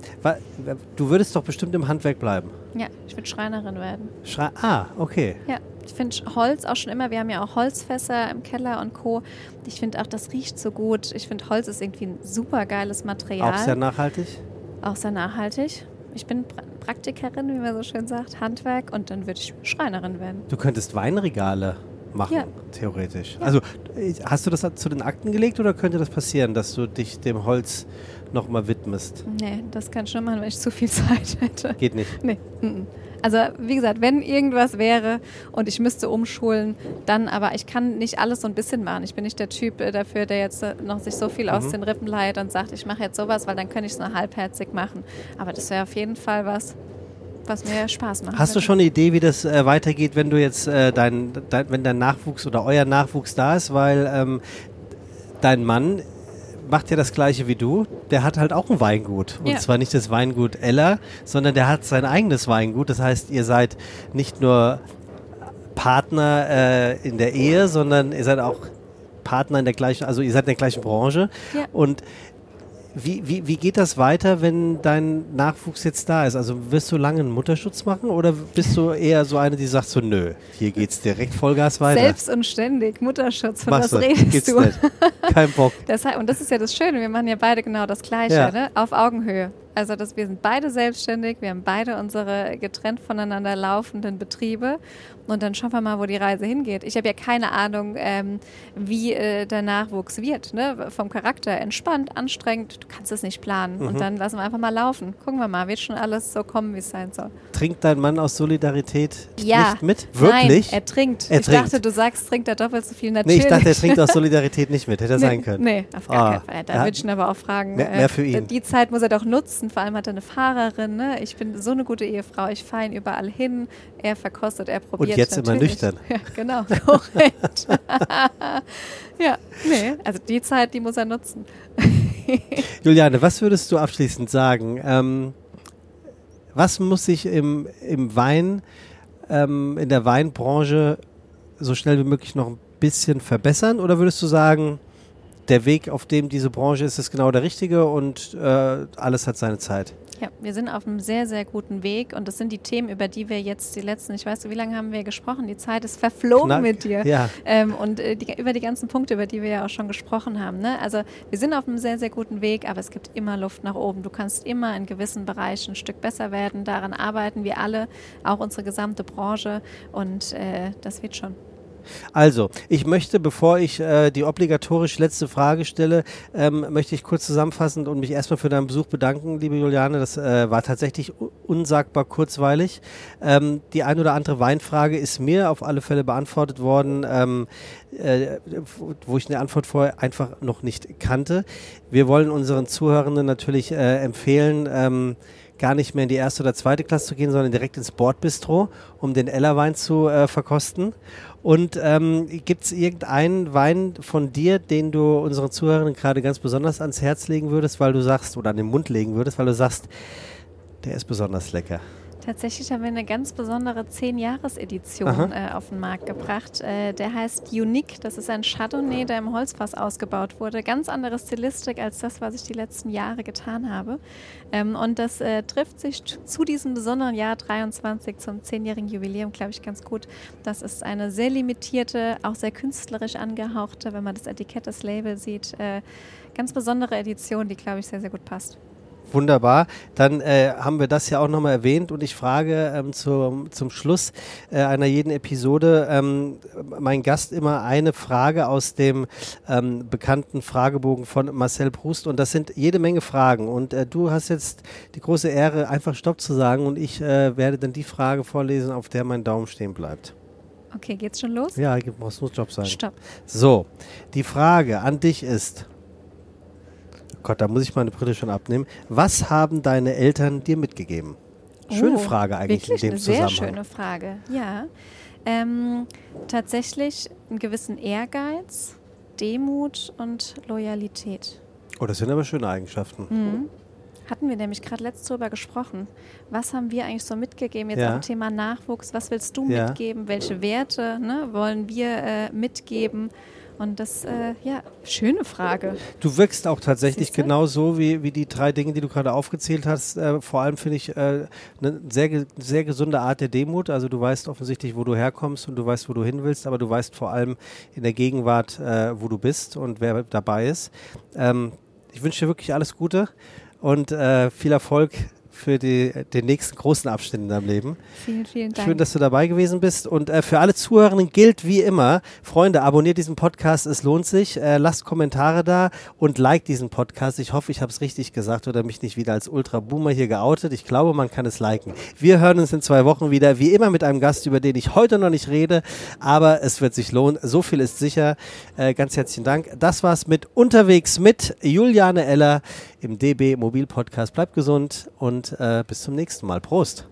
Du würdest doch bestimmt im Handwerk bleiben. Ja, ich würde Schreinerin werden. Schrei ah, okay. Ja, ich finde Holz auch schon immer, wir haben ja auch Holzfässer im Keller und Co. Ich finde auch, das riecht so gut. Ich finde, Holz ist irgendwie ein super geiles Material. Auch sehr nachhaltig? Auch sehr nachhaltig. ich bin pra Praktikerin, wie man so schön sagt, Handwerk und dann würde ich Schreinerin werden. Du könntest Weinregale machen, Ja. theoretisch. Ja. Also äh, hast du das zu den Akten gelegt oder könnte das passieren, dass du dich dem Holz nochmal widmest? Nee, das kann ich schon machen, wenn ich zu viel [laughs] Zeit hätte. Geht nicht. Nee. Also wie gesagt, wenn irgendwas wäre und ich müsste umschulen, dann aber ich kann nicht alles so ein bisschen machen. Ich bin nicht der Typ äh, dafür, der jetzt äh, noch sich so viel aus Mhm. den Rippen leiht und sagt, ich mache jetzt sowas, weil dann könnte ich es nur halbherzig machen. Aber das wäre auf jeden Fall was, was mir Spaß macht. Hast du schon eine Idee, wie das äh, weitergeht, wenn du jetzt äh, dein, dein, wenn dein Nachwuchs oder euer Nachwuchs da ist? Weil ähm, dein Mann macht ja das gleiche wie du. Der hat halt auch ein Weingut. Und Ja. zwar nicht das Weingut Ella, sondern der hat sein eigenes Weingut. Das heißt, ihr seid nicht nur Partner äh, in der Ehe, sondern ihr seid auch Partner in der gleichen, also ihr seid in der gleichen Branche. Ja. Und wie, wie, wie geht das weiter, wenn dein Nachwuchs jetzt da ist? Also wirst du lange einen Mutterschutz machen oder bist du eher so eine, die sagt so, nö, hier geht's direkt Vollgas weiter? Selbst und ständig, Mutterschutz, von Machst was redest Geht's du? nicht. Kein Bock. [laughs] Deshalb, und das ist ja das Schöne, wir machen ja beide genau das Gleiche, Ja. ne? auf Augenhöhe. Also dass wir sind beide selbstständig, wir haben beide unsere getrennt voneinander laufenden Betriebe und dann schauen wir mal, wo die Reise hingeht. Ich habe ja keine Ahnung, ähm, wie äh, der Nachwuchs wird. Ne? Vom Charakter entspannt, anstrengend, du kannst es nicht planen. Mhm. Und dann lassen wir einfach mal laufen. Gucken wir mal, wird schon alles so kommen, wie es sein soll. Trinkt dein Mann aus Solidarität Ja. nicht mit? Wirklich? Nein, er trinkt. Er ich trinkt. dachte, du sagst, trinkt er doppelt so viel nee, natürlich. ich dachte, er trinkt aus [laughs] Solidarität nicht mit. Hätte er nee, sein können. Nee, auf gar Ah, keinen Fall. Da hat- würde ich ihn aber auch fragen. Mehr- mehr für ihn. Die Zeit muss er doch nutzen. Vor allem hat er eine Fahrerin. Ne? Ich bin so eine gute Ehefrau. Ich fahre ihn überall hin. Er verkostet, er probiert. Jetzt immer nüchtern. [laughs] Ja, genau, korrekt. [laughs] ja, nee, also die Zeit, die muss er nutzen. [laughs] Juliane, was würdest du abschließend sagen? Ähm, was muss sich im, im Wein, ähm, in der Weinbranche so schnell wie möglich noch ein bisschen verbessern? Oder würdest du sagen, der Weg, auf dem diese Branche ist, ist genau der richtige und äh, alles hat seine Zeit? Ja, wir sind auf einem sehr, sehr guten Weg und das sind die Themen, über die wir jetzt die letzten, ich weiß nicht, wie lange haben wir gesprochen? Die Zeit ist verflogen Knack. mit dir. Ja. Ähm, und äh, die, über die ganzen Punkte, über die wir ja auch schon gesprochen haben. Ne? Also wir sind auf einem sehr, sehr guten Weg, aber es gibt immer Luft nach oben. Du kannst immer in gewissen Bereichen ein Stück besser werden. Daran arbeiten wir alle, auch unsere gesamte Branche und äh, das wird schon. Also, ich möchte, bevor ich äh, die obligatorisch letzte Frage stelle, ähm, möchte ich kurz zusammenfassend und mich erstmal für deinen Besuch bedanken, liebe Juliane. Das äh, war tatsächlich unsagbar kurzweilig. Ähm, die ein oder andere Weinfrage ist mir auf alle Fälle beantwortet worden, ähm, äh, wo ich eine Antwort vorher einfach noch nicht kannte. Wir wollen unseren Zuhörenden natürlich äh, empfehlen, ähm, gar nicht mehr in die erste oder zweite Klasse zu gehen, sondern direkt ins Bordbistro, um den Ellerwein zu äh, verkosten. Und ähm, gibt es irgendeinen Wein von dir, den du unseren Zuhörern gerade ganz besonders ans Herz legen würdest, weil du sagst, oder an den Mund legen würdest, weil du sagst, der ist besonders lecker? Tatsächlich haben wir eine ganz besondere Aha. 10-Jahres-Edition äh, auf den Markt gebracht. Äh, der heißt Unique. Das ist ein Chardonnay, der im Holzfass ausgebaut wurde. Ganz andere Stilistik als das, was ich die letzten Jahre getan habe. Ähm, und das äh, trifft sich zu diesem besonderen Jahr 23 zum 10-jährigen Jubiläum, glaube ich, ganz gut. Das ist eine sehr limitierte, auch sehr künstlerisch angehauchte, wenn man das Etikett, das Label sieht, äh, ganz besondere Edition, die, glaube ich, sehr, sehr gut passt. Wunderbar. Dann äh, haben wir das ja auch nochmal erwähnt und ich frage ähm, zum, zum Schluss äh, einer jeden Episode ähm, mein Gast immer eine Frage aus dem ähm, bekannten Fragebogen von Marcel Proust und das sind jede Menge Fragen und äh, du hast jetzt die große Ehre, einfach Stopp zu sagen und ich äh, werde dann die Frage vorlesen, auf der mein Daumen stehen bleibt. Okay, geht's schon los? Ja, muss nur Job sein. Stopp. So, die Frage an dich ist, Gott, da muss ich meine Brille schon abnehmen. Was haben deine Eltern dir mitgegeben? Schöne Oh, Frage eigentlich wirklich in dem eine sehr Zusammenhang. schöne Frage. Ja, ähm, tatsächlich einen gewissen Ehrgeiz, Demut und Loyalität. Oh, das sind aber schöne Eigenschaften. Mhm. Hatten wir nämlich gerade letzt drüber gesprochen. Was haben wir eigentlich so mitgegeben jetzt Ja. am Thema Nachwuchs? Was willst du Ja. mitgeben? Welche Werte ne, wollen wir äh, mitgeben? Und das, äh, ja, schöne Frage. Du wirkst auch tatsächlich Siehste? genau so wie, wie die drei Dinge, die du gerade aufgezählt hast. Äh, vor allem finde ich äh, eine sehr, sehr gesunde Art der Demut. Also du weißt offensichtlich, wo du herkommst und du weißt, wo du hin willst, aber du weißt vor allem in der Gegenwart, äh, wo du bist und wer dabei ist. Ähm, ich wünsche dir wirklich alles Gute und äh, viel Erfolg für die, den nächsten großen Abschnitt in deinem Leben. Vielen, vielen Dank. Schön, dass du dabei gewesen bist. Und äh, für alle Zuhörenden gilt wie immer, Freunde, abonniert diesen Podcast, es lohnt sich. Äh, lasst Kommentare da und like diesen Podcast. Ich hoffe, ich habe es richtig gesagt oder mich nicht wieder als Ultra-Boomer hier geoutet. Ich glaube, man kann es liken. Wir hören uns in zwei Wochen wieder, wie immer mit einem Gast, über den ich heute noch nicht rede, aber es wird sich lohnen. So viel ist sicher. Äh, ganz herzlichen Dank. Das war's mit Unterwegs mit Juliane Eller im DB Mobil Podcast. Bleibt gesund und äh, bis zum nächsten Mal. Prost.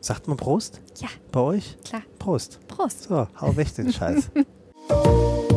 Sagt man Prost Ja, bei euch? klar. Prost. Prost. So, hau weg den Scheiß. [laughs]